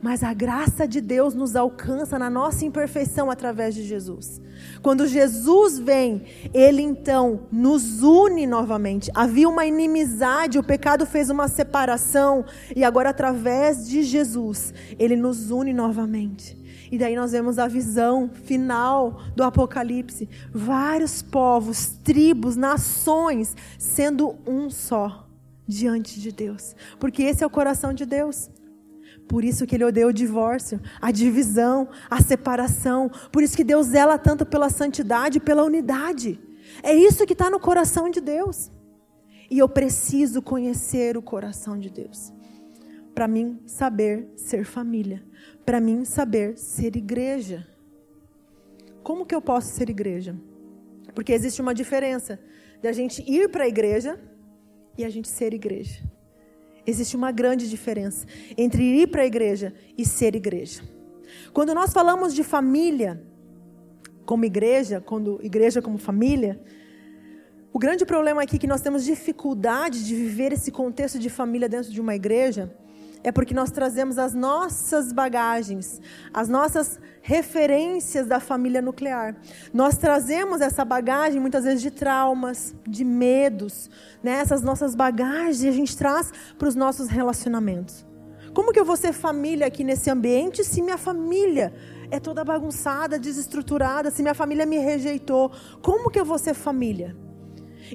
Mas a graça de Deus nos alcança na nossa imperfeição através de Jesus. Quando Jesus vem, ele então nos une novamente. Havia uma inimizade, o pecado fez uma separação, e agora, através de Jesus, ele nos une novamente. E daí nós vemos a visão final do Apocalipse: vários povos, tribos, nações sendo um só diante de Deus, porque esse é o coração de Deus. Por isso que ele odeia o divórcio, a divisão, a separação. Por isso que Deus zela tanto pela santidade pela unidade. É isso que está no coração de Deus. E eu preciso conhecer o coração de Deus. Para mim saber ser família. Para mim saber ser igreja. Como que eu posso ser igreja? Porque existe uma diferença de a gente ir para a igreja e a gente ser igreja. Existe uma grande diferença entre ir para a igreja e ser igreja. Quando nós falamos de família como igreja, quando igreja como família, o grande problema aqui é que nós temos dificuldade de viver esse contexto de família dentro de uma igreja, é porque nós trazemos as nossas bagagens, as nossas referências da família nuclear. Nós trazemos essa bagagem muitas vezes de traumas, de medos, né? essas nossas bagagens a gente traz para os nossos relacionamentos. Como que eu vou ser família aqui nesse ambiente se minha família é toda bagunçada, desestruturada, se minha família me rejeitou? Como que eu vou ser família?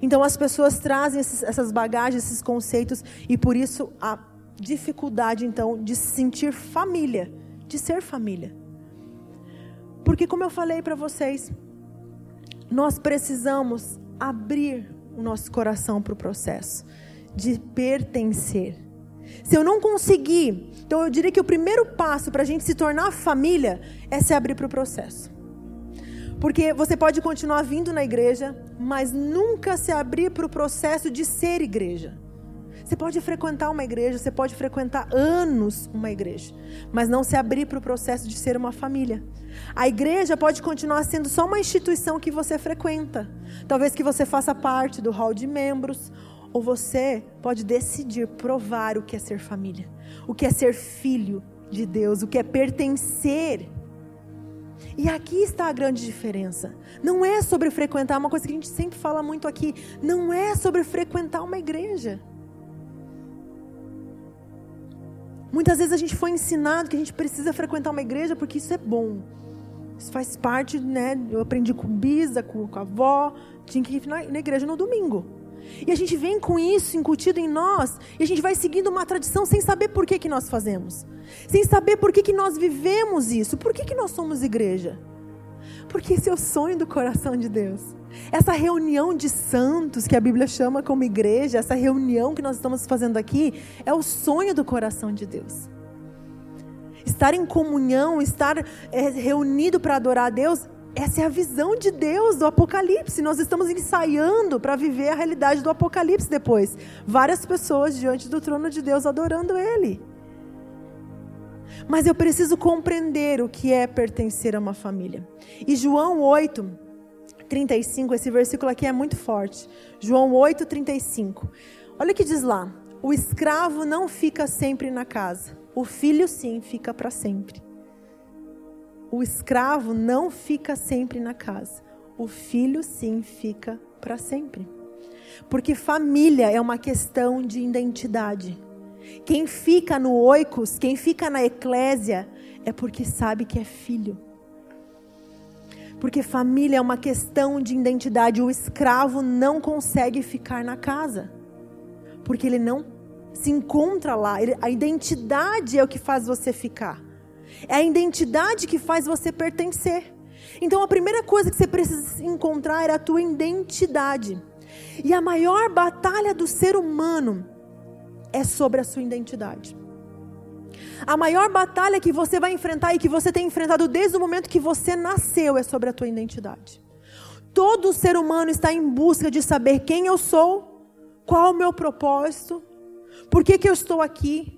Então as pessoas trazem esses, essas bagagens, esses conceitos, e por isso a dificuldade, então, de se sentir família, de ser família. Porque, como eu falei para vocês, nós precisamos abrir o nosso coração para o processo de pertencer. Se eu não conseguir, então eu diria que o primeiro passo para a gente se tornar família é se abrir para o processo. Porque você pode continuar vindo na igreja, mas nunca se abrir para o processo de ser igreja. Você pode frequentar uma igreja, você pode frequentar anos uma igreja, mas não se abrir para o processo de ser uma família. A igreja pode continuar sendo só uma instituição que você frequenta. Talvez que você faça parte do hall de membros, ou você pode decidir provar o que é ser família, o que é ser filho de Deus, o que é pertencer. E aqui está a grande diferença. Não é sobre frequentar, uma coisa que a gente sempre fala muito aqui, não é sobre frequentar uma igreja. Muitas vezes a gente foi ensinado que a gente precisa frequentar uma igreja porque isso é bom. Isso faz parte, né? Eu aprendi com Bisa, com, com a avó, tinha que ir na, na igreja no domingo. E a gente vem com isso incutido em nós, e a gente vai seguindo uma tradição sem saber por que, que nós fazemos, sem saber por que, que nós vivemos isso, por que, que nós somos igreja. Porque esse é o sonho do coração de Deus. Essa reunião de santos que a Bíblia chama como igreja, essa reunião que nós estamos fazendo aqui, é o sonho do coração de Deus. Estar em comunhão, estar é, reunido para adorar a Deus, essa é a visão de Deus do Apocalipse. Nós estamos ensaiando para viver a realidade do Apocalipse depois. Várias pessoas diante do trono de Deus adorando Ele. Mas eu preciso compreender o que é pertencer a uma família. E João 8, 35, esse versículo aqui é muito forte. João 8, 35. Olha o que diz lá: O escravo não fica sempre na casa, o filho sim fica para sempre. O escravo não fica sempre na casa, o filho sim fica para sempre. Porque família é uma questão de identidade. Quem fica no oikos, quem fica na eclésia, é porque sabe que é filho. Porque família é uma questão de identidade. O escravo não consegue ficar na casa, porque ele não se encontra lá. A identidade é o que faz você ficar. É a identidade que faz você pertencer. Então a primeira coisa que você precisa encontrar é a tua identidade. E a maior batalha do ser humano é sobre a sua identidade. A maior batalha que você vai enfrentar e que você tem enfrentado desde o momento que você nasceu é sobre a tua identidade. Todo ser humano está em busca de saber quem eu sou, qual o meu propósito, por que, que eu estou aqui.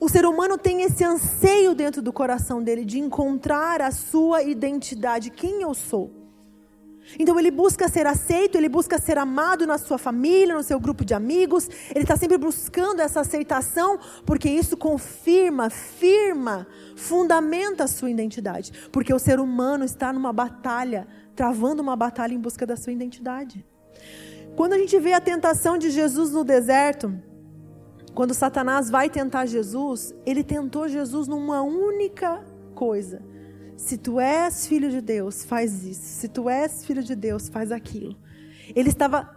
O ser humano tem esse anseio dentro do coração dele de encontrar a sua identidade, quem eu sou. Então ele busca ser aceito, ele busca ser amado na sua família, no seu grupo de amigos. Ele está sempre buscando essa aceitação, porque isso confirma, firma, fundamenta a sua identidade. Porque o ser humano está numa batalha, travando uma batalha em busca da sua identidade. Quando a gente vê a tentação de Jesus no deserto, quando Satanás vai tentar Jesus, ele tentou Jesus numa única coisa se tu és filho de Deus, faz isso. Se tu és filho de Deus, faz aquilo. Ele estava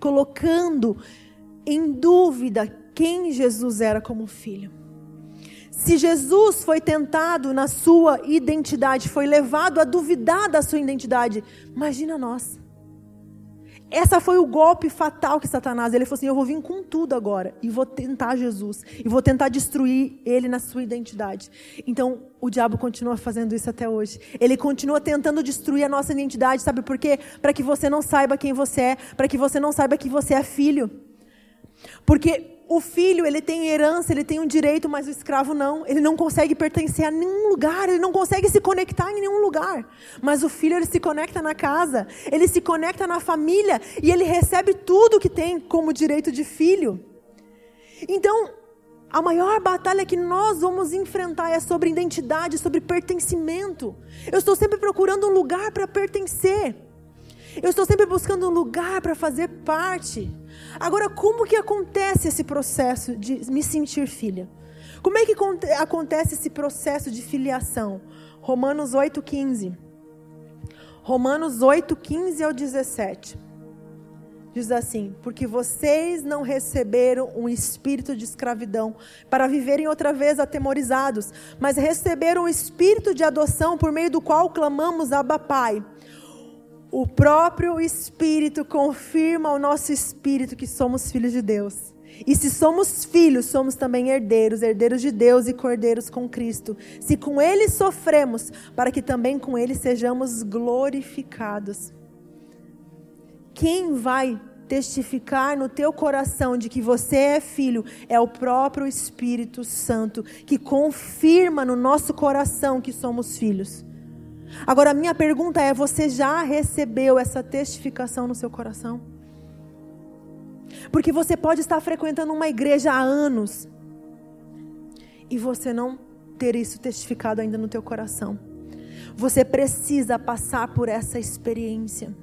colocando em dúvida quem Jesus era como filho. Se Jesus foi tentado na sua identidade, foi levado a duvidar da sua identidade, imagina nós. Essa foi o golpe fatal que Satanás, ele falou assim: "Eu vou vir com tudo agora e vou tentar Jesus e vou tentar destruir ele na sua identidade". Então, o diabo continua fazendo isso até hoje. Ele continua tentando destruir a nossa identidade, sabe por quê? Para que você não saiba quem você é, para que você não saiba que você é filho. Porque o filho, ele tem herança, ele tem um direito, mas o escravo não. Ele não consegue pertencer a nenhum lugar, ele não consegue se conectar em nenhum lugar. Mas o filho, ele se conecta na casa, ele se conecta na família e ele recebe tudo que tem como direito de filho. Então, a maior batalha que nós vamos enfrentar é sobre identidade, sobre pertencimento. Eu estou sempre procurando um lugar para pertencer. Eu estou sempre buscando um lugar para fazer parte. Agora, como que acontece esse processo de me sentir filha? Como é que acontece esse processo de filiação? Romanos 8,15. Romanos 8, 15 ao 17. Diz assim: Porque vocês não receberam um espírito de escravidão para viverem outra vez atemorizados, mas receberam o espírito de adoção por meio do qual clamamos Abba Pai. O próprio Espírito confirma ao nosso espírito que somos filhos de Deus. E se somos filhos, somos também herdeiros, herdeiros de Deus e cordeiros com Cristo. Se com Ele sofremos, para que também com Ele sejamos glorificados. Quem vai testificar no teu coração de que você é filho é o próprio Espírito Santo, que confirma no nosso coração que somos filhos. Agora, a minha pergunta é: você já recebeu essa testificação no seu coração? Porque você pode estar frequentando uma igreja há anos e você não ter isso testificado ainda no teu coração. Você precisa passar por essa experiência.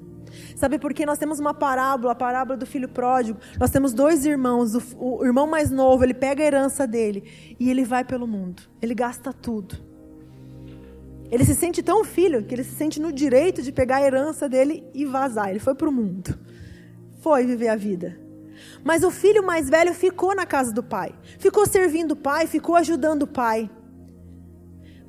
Sabe por que nós temos uma parábola, a parábola do filho pródigo? Nós temos dois irmãos, o, o irmão mais novo, ele pega a herança dele e ele vai pelo mundo. Ele gasta tudo. Ele se sente tão filho que ele se sente no direito de pegar a herança dele e vazar. Ele foi para o mundo. Foi viver a vida. Mas o filho mais velho ficou na casa do pai. Ficou servindo o pai, ficou ajudando o pai.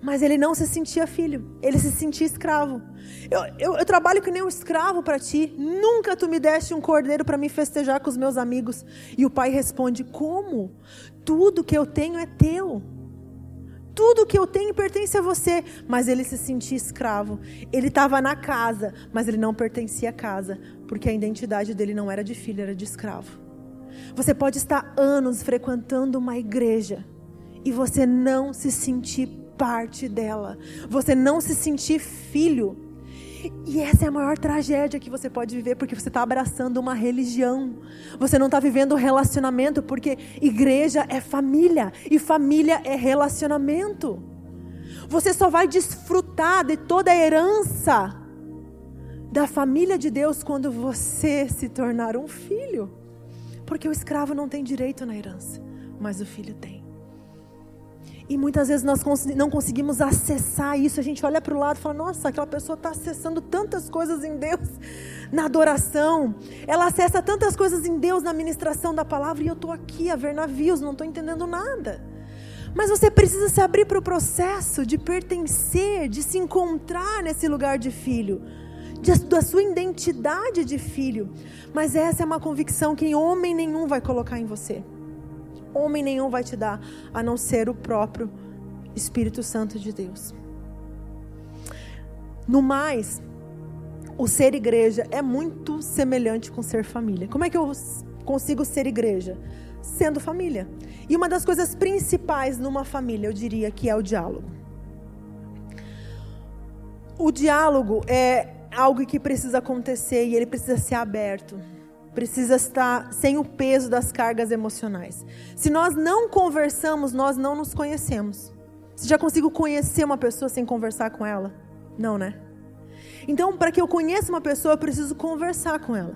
Mas ele não se sentia filho. Ele se sentia escravo. Eu, eu, eu trabalho que nem um escravo para ti. Nunca tu me deste um cordeiro para me festejar com os meus amigos. E o pai responde: Como? Tudo que eu tenho é teu. Tudo que eu tenho pertence a você. Mas ele se sentia escravo. Ele estava na casa, mas ele não pertencia à casa, porque a identidade dele não era de filho, era de escravo. Você pode estar anos frequentando uma igreja e você não se sentir parte dela, você não se sentir filho. E essa é a maior tragédia que você pode viver, porque você está abraçando uma religião. Você não está vivendo relacionamento, porque igreja é família e família é relacionamento. Você só vai desfrutar de toda a herança da família de Deus quando você se tornar um filho. Porque o escravo não tem direito na herança, mas o filho tem. E muitas vezes nós não conseguimos acessar isso. A gente olha para o lado e fala: nossa, aquela pessoa está acessando tantas coisas em Deus na adoração. Ela acessa tantas coisas em Deus na ministração da palavra. E eu estou aqui a ver navios, não estou entendendo nada. Mas você precisa se abrir para o processo de pertencer, de se encontrar nesse lugar de filho, de, da sua identidade de filho. Mas essa é uma convicção que homem nenhum vai colocar em você. Homem nenhum vai te dar, a não ser o próprio Espírito Santo de Deus. No mais, o ser igreja é muito semelhante com ser família. Como é que eu consigo ser igreja? Sendo família. E uma das coisas principais numa família, eu diria que é o diálogo. O diálogo é algo que precisa acontecer e ele precisa ser aberto. Precisa estar sem o peso das cargas emocionais. Se nós não conversamos, nós não nos conhecemos. Você já consigo conhecer uma pessoa sem conversar com ela? Não, né? Então, para que eu conheça uma pessoa, eu preciso conversar com ela.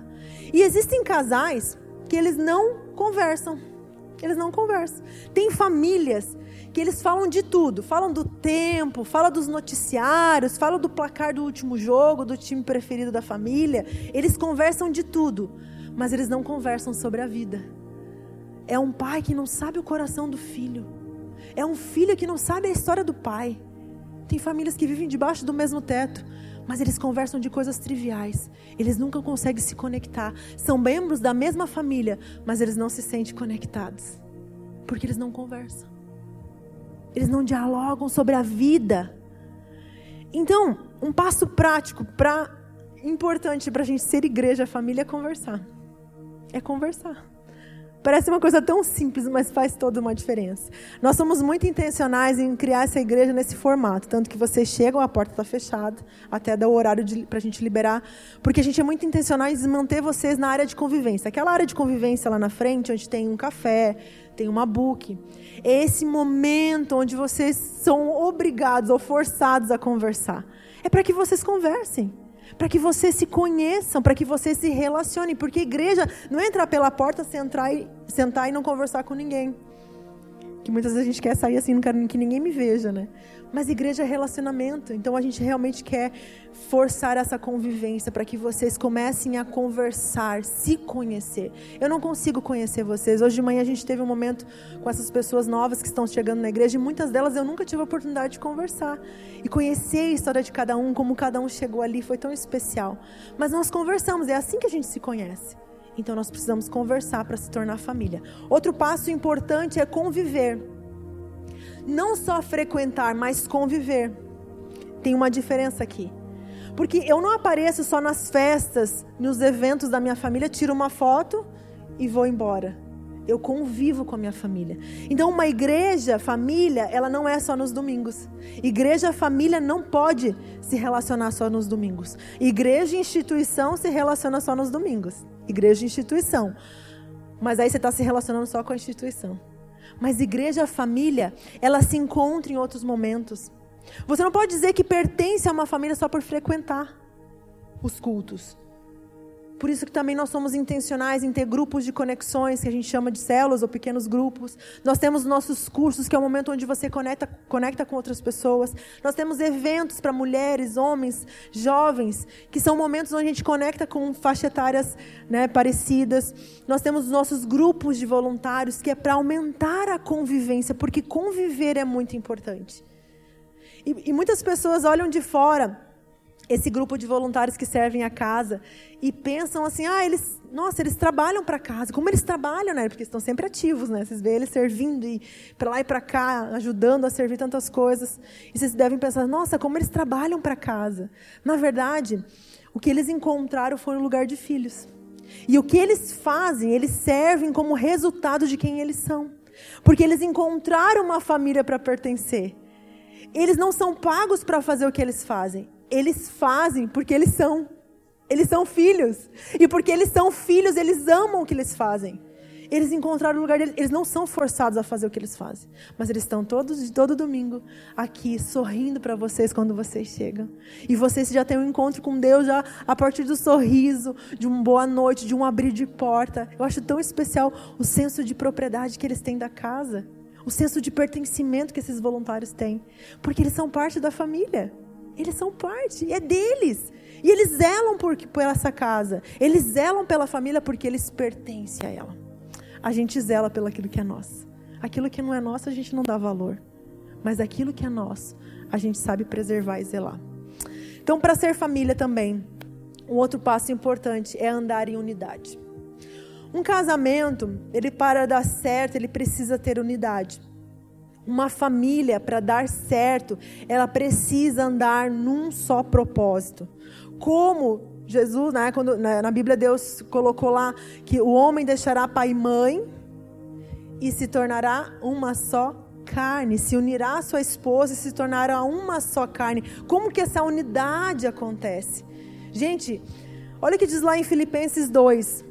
E existem casais que eles não conversam. Eles não conversam. Tem famílias que eles falam de tudo, falam do tempo, falam dos noticiários, falam do placar do último jogo, do time preferido da família. Eles conversam de tudo, mas eles não conversam sobre a vida. É um pai que não sabe o coração do filho. É um filho que não sabe a história do pai. Tem famílias que vivem debaixo do mesmo teto, mas eles conversam de coisas triviais. Eles nunca conseguem se conectar. São membros da mesma família, mas eles não se sentem conectados. Porque eles não conversam. Eles não dialogam sobre a vida. Então, um passo prático para importante para a gente ser igreja, família, é conversar. É conversar. Parece uma coisa tão simples, mas faz toda uma diferença. Nós somos muito intencionais em criar essa igreja nesse formato, tanto que vocês chegam, a porta está fechada, até dar o horário para a gente liberar, porque a gente é muito intencional em manter vocês na área de convivência. Aquela área de convivência lá na frente, onde tem um café, tem uma book. É esse momento onde vocês são obrigados ou forçados a conversar. É para que vocês conversem para que vocês se conheçam, para que vocês se relacionem, porque igreja não é entrar pela porta, sentar e, sentar e não conversar com ninguém. Que muitas vezes a gente quer sair assim, não quero que ninguém me veja, né? Mas igreja é relacionamento, então a gente realmente quer forçar essa convivência para que vocês comecem a conversar, se conhecer. Eu não consigo conhecer vocês. Hoje de manhã a gente teve um momento com essas pessoas novas que estão chegando na igreja e muitas delas eu nunca tive a oportunidade de conversar e conhecer a história de cada um, como cada um chegou ali, foi tão especial. Mas nós conversamos, é assim que a gente se conhece. Então nós precisamos conversar para se tornar família. Outro passo importante é conviver não só frequentar, mas conviver. Tem uma diferença aqui. Porque eu não apareço só nas festas, nos eventos da minha família, tiro uma foto e vou embora. Eu convivo com a minha família. Então, uma igreja, família, ela não é só nos domingos. Igreja, família não pode se relacionar só nos domingos. Igreja, instituição se relaciona só nos domingos. Igreja, instituição. Mas aí você está se relacionando só com a instituição. Mas igreja, família, ela se encontra em outros momentos. Você não pode dizer que pertence a uma família só por frequentar os cultos. Por isso que também nós somos intencionais em ter grupos de conexões, que a gente chama de células ou pequenos grupos. Nós temos nossos cursos, que é o momento onde você conecta, conecta com outras pessoas. Nós temos eventos para mulheres, homens, jovens, que são momentos onde a gente conecta com faixas etárias né, parecidas. Nós temos nossos grupos de voluntários, que é para aumentar a convivência, porque conviver é muito importante. E, e muitas pessoas olham de fora esse grupo de voluntários que servem a casa e pensam assim: ah, eles, nossa, eles trabalham para casa. Como eles trabalham, né? Porque estão sempre ativos, né? Vocês veem eles servindo e para lá e para cá, ajudando a servir tantas coisas. E vocês devem pensar: nossa, como eles trabalham para casa. Na verdade, o que eles encontraram foi um lugar de filhos. E o que eles fazem, eles servem como resultado de quem eles são. Porque eles encontraram uma família para pertencer. Eles não são pagos para fazer o que eles fazem eles fazem porque eles são. Eles são filhos. E porque eles são filhos, eles amam o que eles fazem. Eles encontraram o lugar deles. Eles não são forçados a fazer o que eles fazem. Mas eles estão todos, todo domingo, aqui, sorrindo para vocês quando vocês chegam. E vocês já têm um encontro com Deus já a partir do sorriso, de uma boa noite, de um abrir de porta. Eu acho tão especial o senso de propriedade que eles têm da casa. O senso de pertencimento que esses voluntários têm. Porque eles são parte da família. Eles são parte, é deles. E eles zelam por, por essa casa. Eles zelam pela família porque eles pertencem a ela. A gente zela pelo aquilo que é nosso. Aquilo que não é nosso, a gente não dá valor. Mas aquilo que é nosso, a gente sabe preservar e zelar. Então, para ser família também, um outro passo importante é andar em unidade. Um casamento, ele para dar certo, ele precisa ter unidade. Uma família, para dar certo, ela precisa andar num só propósito. Como Jesus, né, quando, né, na Bíblia Deus colocou lá que o homem deixará pai e mãe e se tornará uma só carne, se unirá à sua esposa e se tornará uma só carne. Como que essa unidade acontece? Gente, olha o que diz lá em Filipenses 2,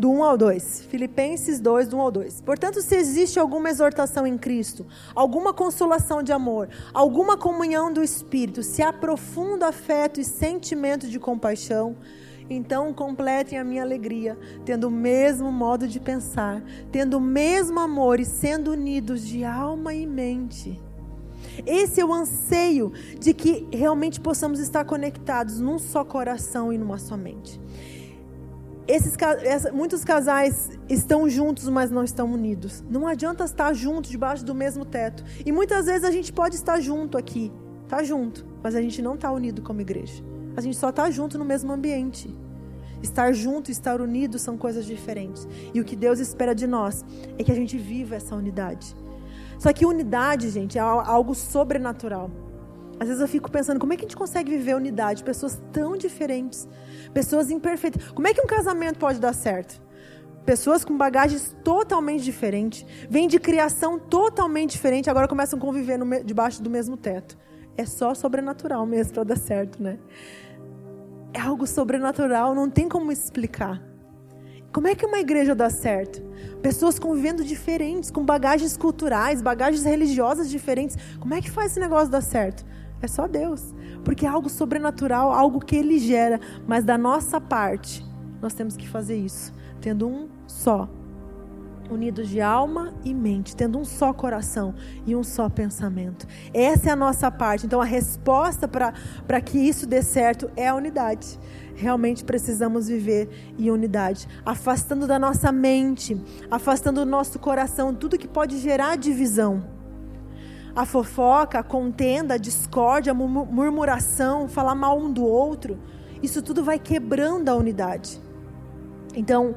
do 1 ao 2. Filipenses 2, do 1 ao 2. Portanto, se existe alguma exortação em Cristo, alguma consolação de amor, alguma comunhão do Espírito, se há profundo afeto e sentimento de compaixão, então completem a minha alegria, tendo o mesmo modo de pensar, tendo o mesmo amor e sendo unidos de alma e mente. Esse é o anseio de que realmente possamos estar conectados num só coração e numa só mente. Esses, muitos casais estão juntos, mas não estão unidos. Não adianta estar juntos debaixo do mesmo teto. E muitas vezes a gente pode estar junto aqui, tá junto, mas a gente não está unido como igreja. A gente só está junto no mesmo ambiente. Estar junto e estar unido são coisas diferentes. E o que Deus espera de nós é que a gente viva essa unidade. Só que unidade, gente, é algo sobrenatural. Às vezes eu fico pensando, como é que a gente consegue viver unidade? Pessoas tão diferentes, pessoas imperfeitas. Como é que um casamento pode dar certo? Pessoas com bagagens totalmente diferentes, vêm de criação totalmente diferente, agora começam a conviver no, debaixo do mesmo teto. É só sobrenatural mesmo para dar certo, né? É algo sobrenatural, não tem como explicar. Como é que uma igreja dá certo? Pessoas convivendo diferentes, com bagagens culturais, bagagens religiosas diferentes. Como é que faz esse negócio dar certo? É só Deus. Porque é algo sobrenatural, algo que Ele gera. Mas da nossa parte, nós temos que fazer isso. Tendo um só. Unidos de alma e mente, tendo um só coração e um só pensamento. Essa é a nossa parte. Então, a resposta para que isso dê certo é a unidade. Realmente precisamos viver em unidade, afastando da nossa mente, afastando do nosso coração tudo que pode gerar divisão a fofoca, a contenda, a discórdia, a murmuração, falar mal um do outro, isso tudo vai quebrando a unidade. Então,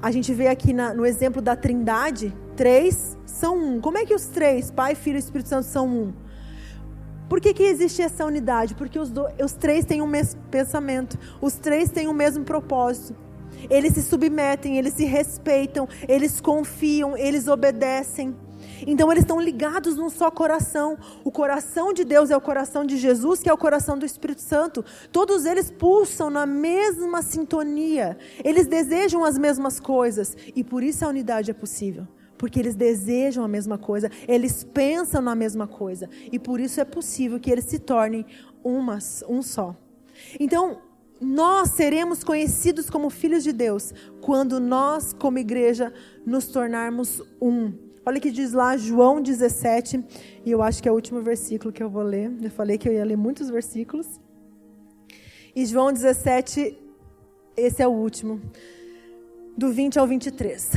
a gente vê aqui na, no exemplo da Trindade, três são um. Como é que os três, Pai, Filho e Espírito Santo, são um? Por que, que existe essa unidade? Porque os, do, os três têm o mesmo pensamento, os três têm o mesmo propósito. Eles se submetem, eles se respeitam, eles confiam, eles obedecem. Então eles estão ligados num só coração. O coração de Deus é o coração de Jesus, que é o coração do Espírito Santo. Todos eles pulsam na mesma sintonia. Eles desejam as mesmas coisas e por isso a unidade é possível. Porque eles desejam a mesma coisa, eles pensam na mesma coisa e por isso é possível que eles se tornem uma, um só. Então, nós seremos conhecidos como filhos de Deus quando nós, como igreja, nos tornarmos um. Olha o que diz lá João 17, e eu acho que é o último versículo que eu vou ler. Eu falei que eu ia ler muitos versículos. E João 17, esse é o último, do 20 ao 23.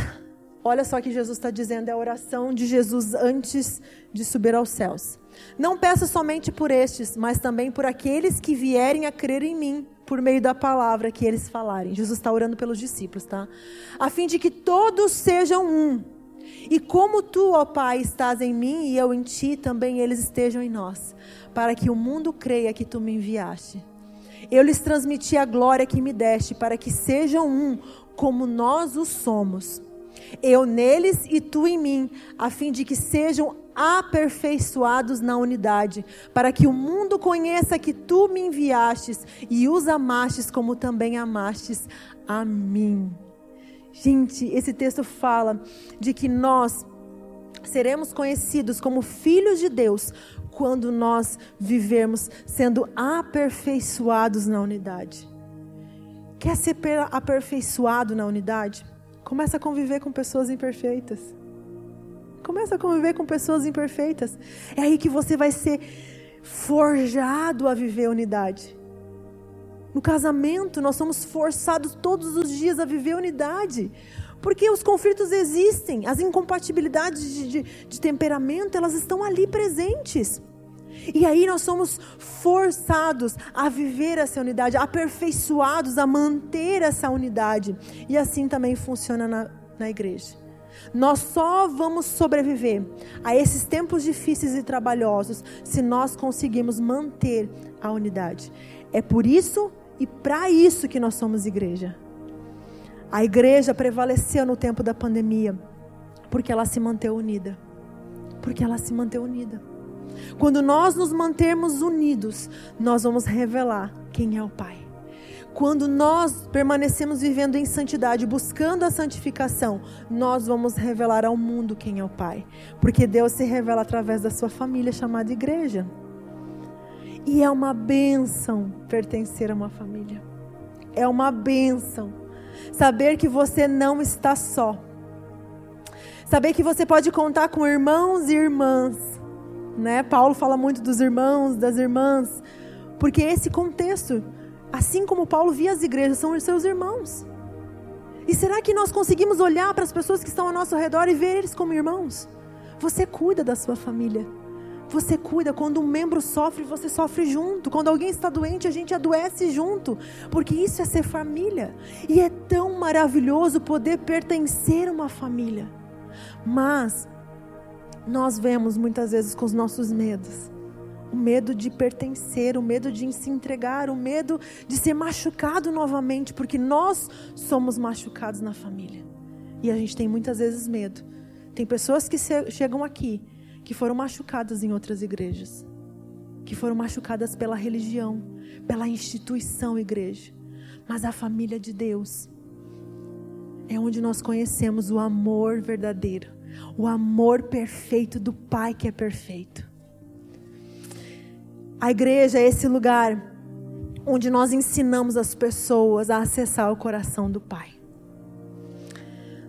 Olha só o que Jesus está dizendo, é a oração de Jesus antes de subir aos céus. Não peço somente por estes, mas também por aqueles que vierem a crer em mim, por meio da palavra que eles falarem. Jesus está orando pelos discípulos, tá? A fim de que todos sejam um e como tu, ó Pai, estás em mim e eu em ti, também eles estejam em nós, para que o mundo creia que tu me enviaste. Eu lhes transmiti a glória que me deste, para que sejam um, como nós o somos. Eu neles e tu em mim, a fim de que sejam aperfeiçoados na unidade, para que o mundo conheça que tu me enviastes e os amastes como também amastes a mim. Gente, esse texto fala de que nós seremos conhecidos como filhos de Deus quando nós vivermos sendo aperfeiçoados na unidade. Quer ser aperfeiçoado na unidade? Começa a conviver com pessoas imperfeitas. Começa a conviver com pessoas imperfeitas. É aí que você vai ser forjado a viver unidade. No casamento, nós somos forçados todos os dias a viver unidade. Porque os conflitos existem, as incompatibilidades de, de, de temperamento, elas estão ali presentes. E aí nós somos forçados a viver essa unidade, aperfeiçoados a manter essa unidade. E assim também funciona na, na igreja. Nós só vamos sobreviver a esses tempos difíceis e trabalhosos se nós conseguirmos manter a unidade. É por isso e para isso que nós somos igreja. A igreja prevaleceu no tempo da pandemia porque ela se manteve unida. Porque ela se manteve unida. Quando nós nos mantermos unidos, nós vamos revelar quem é o Pai. Quando nós permanecemos vivendo em santidade, buscando a santificação, nós vamos revelar ao mundo quem é o Pai. Porque Deus se revela através da sua família chamada igreja. E é uma bênção pertencer a uma família. É uma bênção saber que você não está só. Saber que você pode contar com irmãos e irmãs. Né? Paulo fala muito dos irmãos, das irmãs, porque esse contexto Assim como Paulo via as igrejas, são os seus irmãos. E será que nós conseguimos olhar para as pessoas que estão ao nosso redor e ver eles como irmãos? Você cuida da sua família. Você cuida. Quando um membro sofre, você sofre junto. Quando alguém está doente, a gente adoece junto. Porque isso é ser família. E é tão maravilhoso poder pertencer a uma família. Mas nós vemos muitas vezes com os nossos medos o medo de pertencer, o medo de se entregar, o medo de ser machucado novamente, porque nós somos machucados na família. E a gente tem muitas vezes medo. Tem pessoas que chegam aqui que foram machucadas em outras igrejas, que foram machucadas pela religião, pela instituição igreja. Mas a família de Deus é onde nós conhecemos o amor verdadeiro, o amor perfeito do Pai que é perfeito. A igreja é esse lugar onde nós ensinamos as pessoas a acessar o coração do Pai.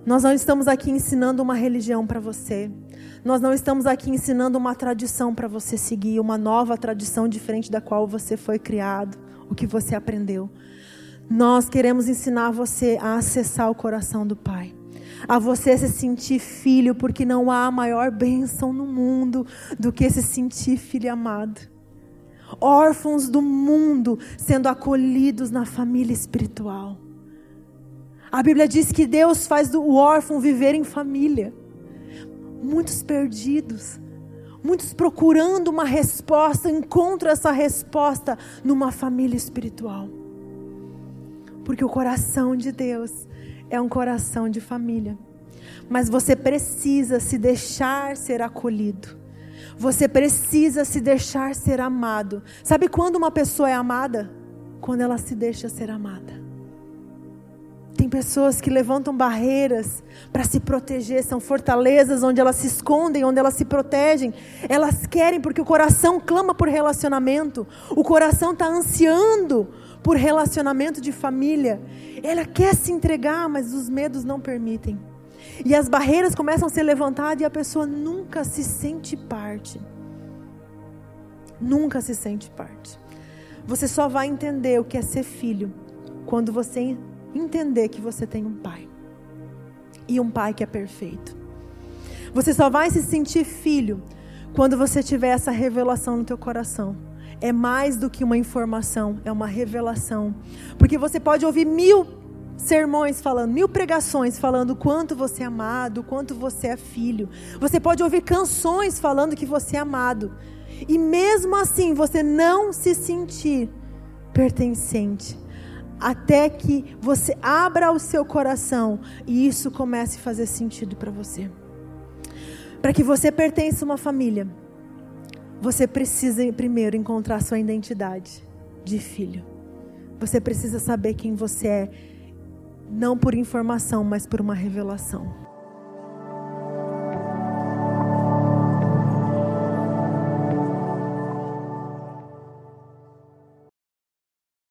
Nós não estamos aqui ensinando uma religião para você. Nós não estamos aqui ensinando uma tradição para você seguir, uma nova tradição diferente da qual você foi criado, o que você aprendeu. Nós queremos ensinar você a acessar o coração do Pai. A você se sentir filho, porque não há maior bênção no mundo do que se sentir filho amado órfãos do mundo sendo acolhidos na família espiritual. A Bíblia diz que Deus faz o órfão viver em família. Muitos perdidos, muitos procurando uma resposta, encontram essa resposta numa família espiritual. Porque o coração de Deus é um coração de família. Mas você precisa se deixar ser acolhido. Você precisa se deixar ser amado. Sabe quando uma pessoa é amada? Quando ela se deixa ser amada. Tem pessoas que levantam barreiras para se proteger, são fortalezas onde elas se escondem, onde elas se protegem. Elas querem porque o coração clama por relacionamento, o coração está ansiando por relacionamento de família. Ela quer se entregar, mas os medos não permitem. E as barreiras começam a ser levantadas e a pessoa nunca se sente parte. Nunca se sente parte. Você só vai entender o que é ser filho quando você entender que você tem um pai. E um pai que é perfeito. Você só vai se sentir filho quando você tiver essa revelação no teu coração. É mais do que uma informação, é uma revelação. Porque você pode ouvir mil sermões falando, mil pregações falando quanto você é amado, quanto você é filho. Você pode ouvir canções falando que você é amado. E mesmo assim você não se sentir pertencente. Até que você abra o seu coração e isso comece a fazer sentido para você. Para que você pertença a uma família, você precisa primeiro encontrar sua identidade de filho. Você precisa saber quem você é não por informação, mas por uma revelação.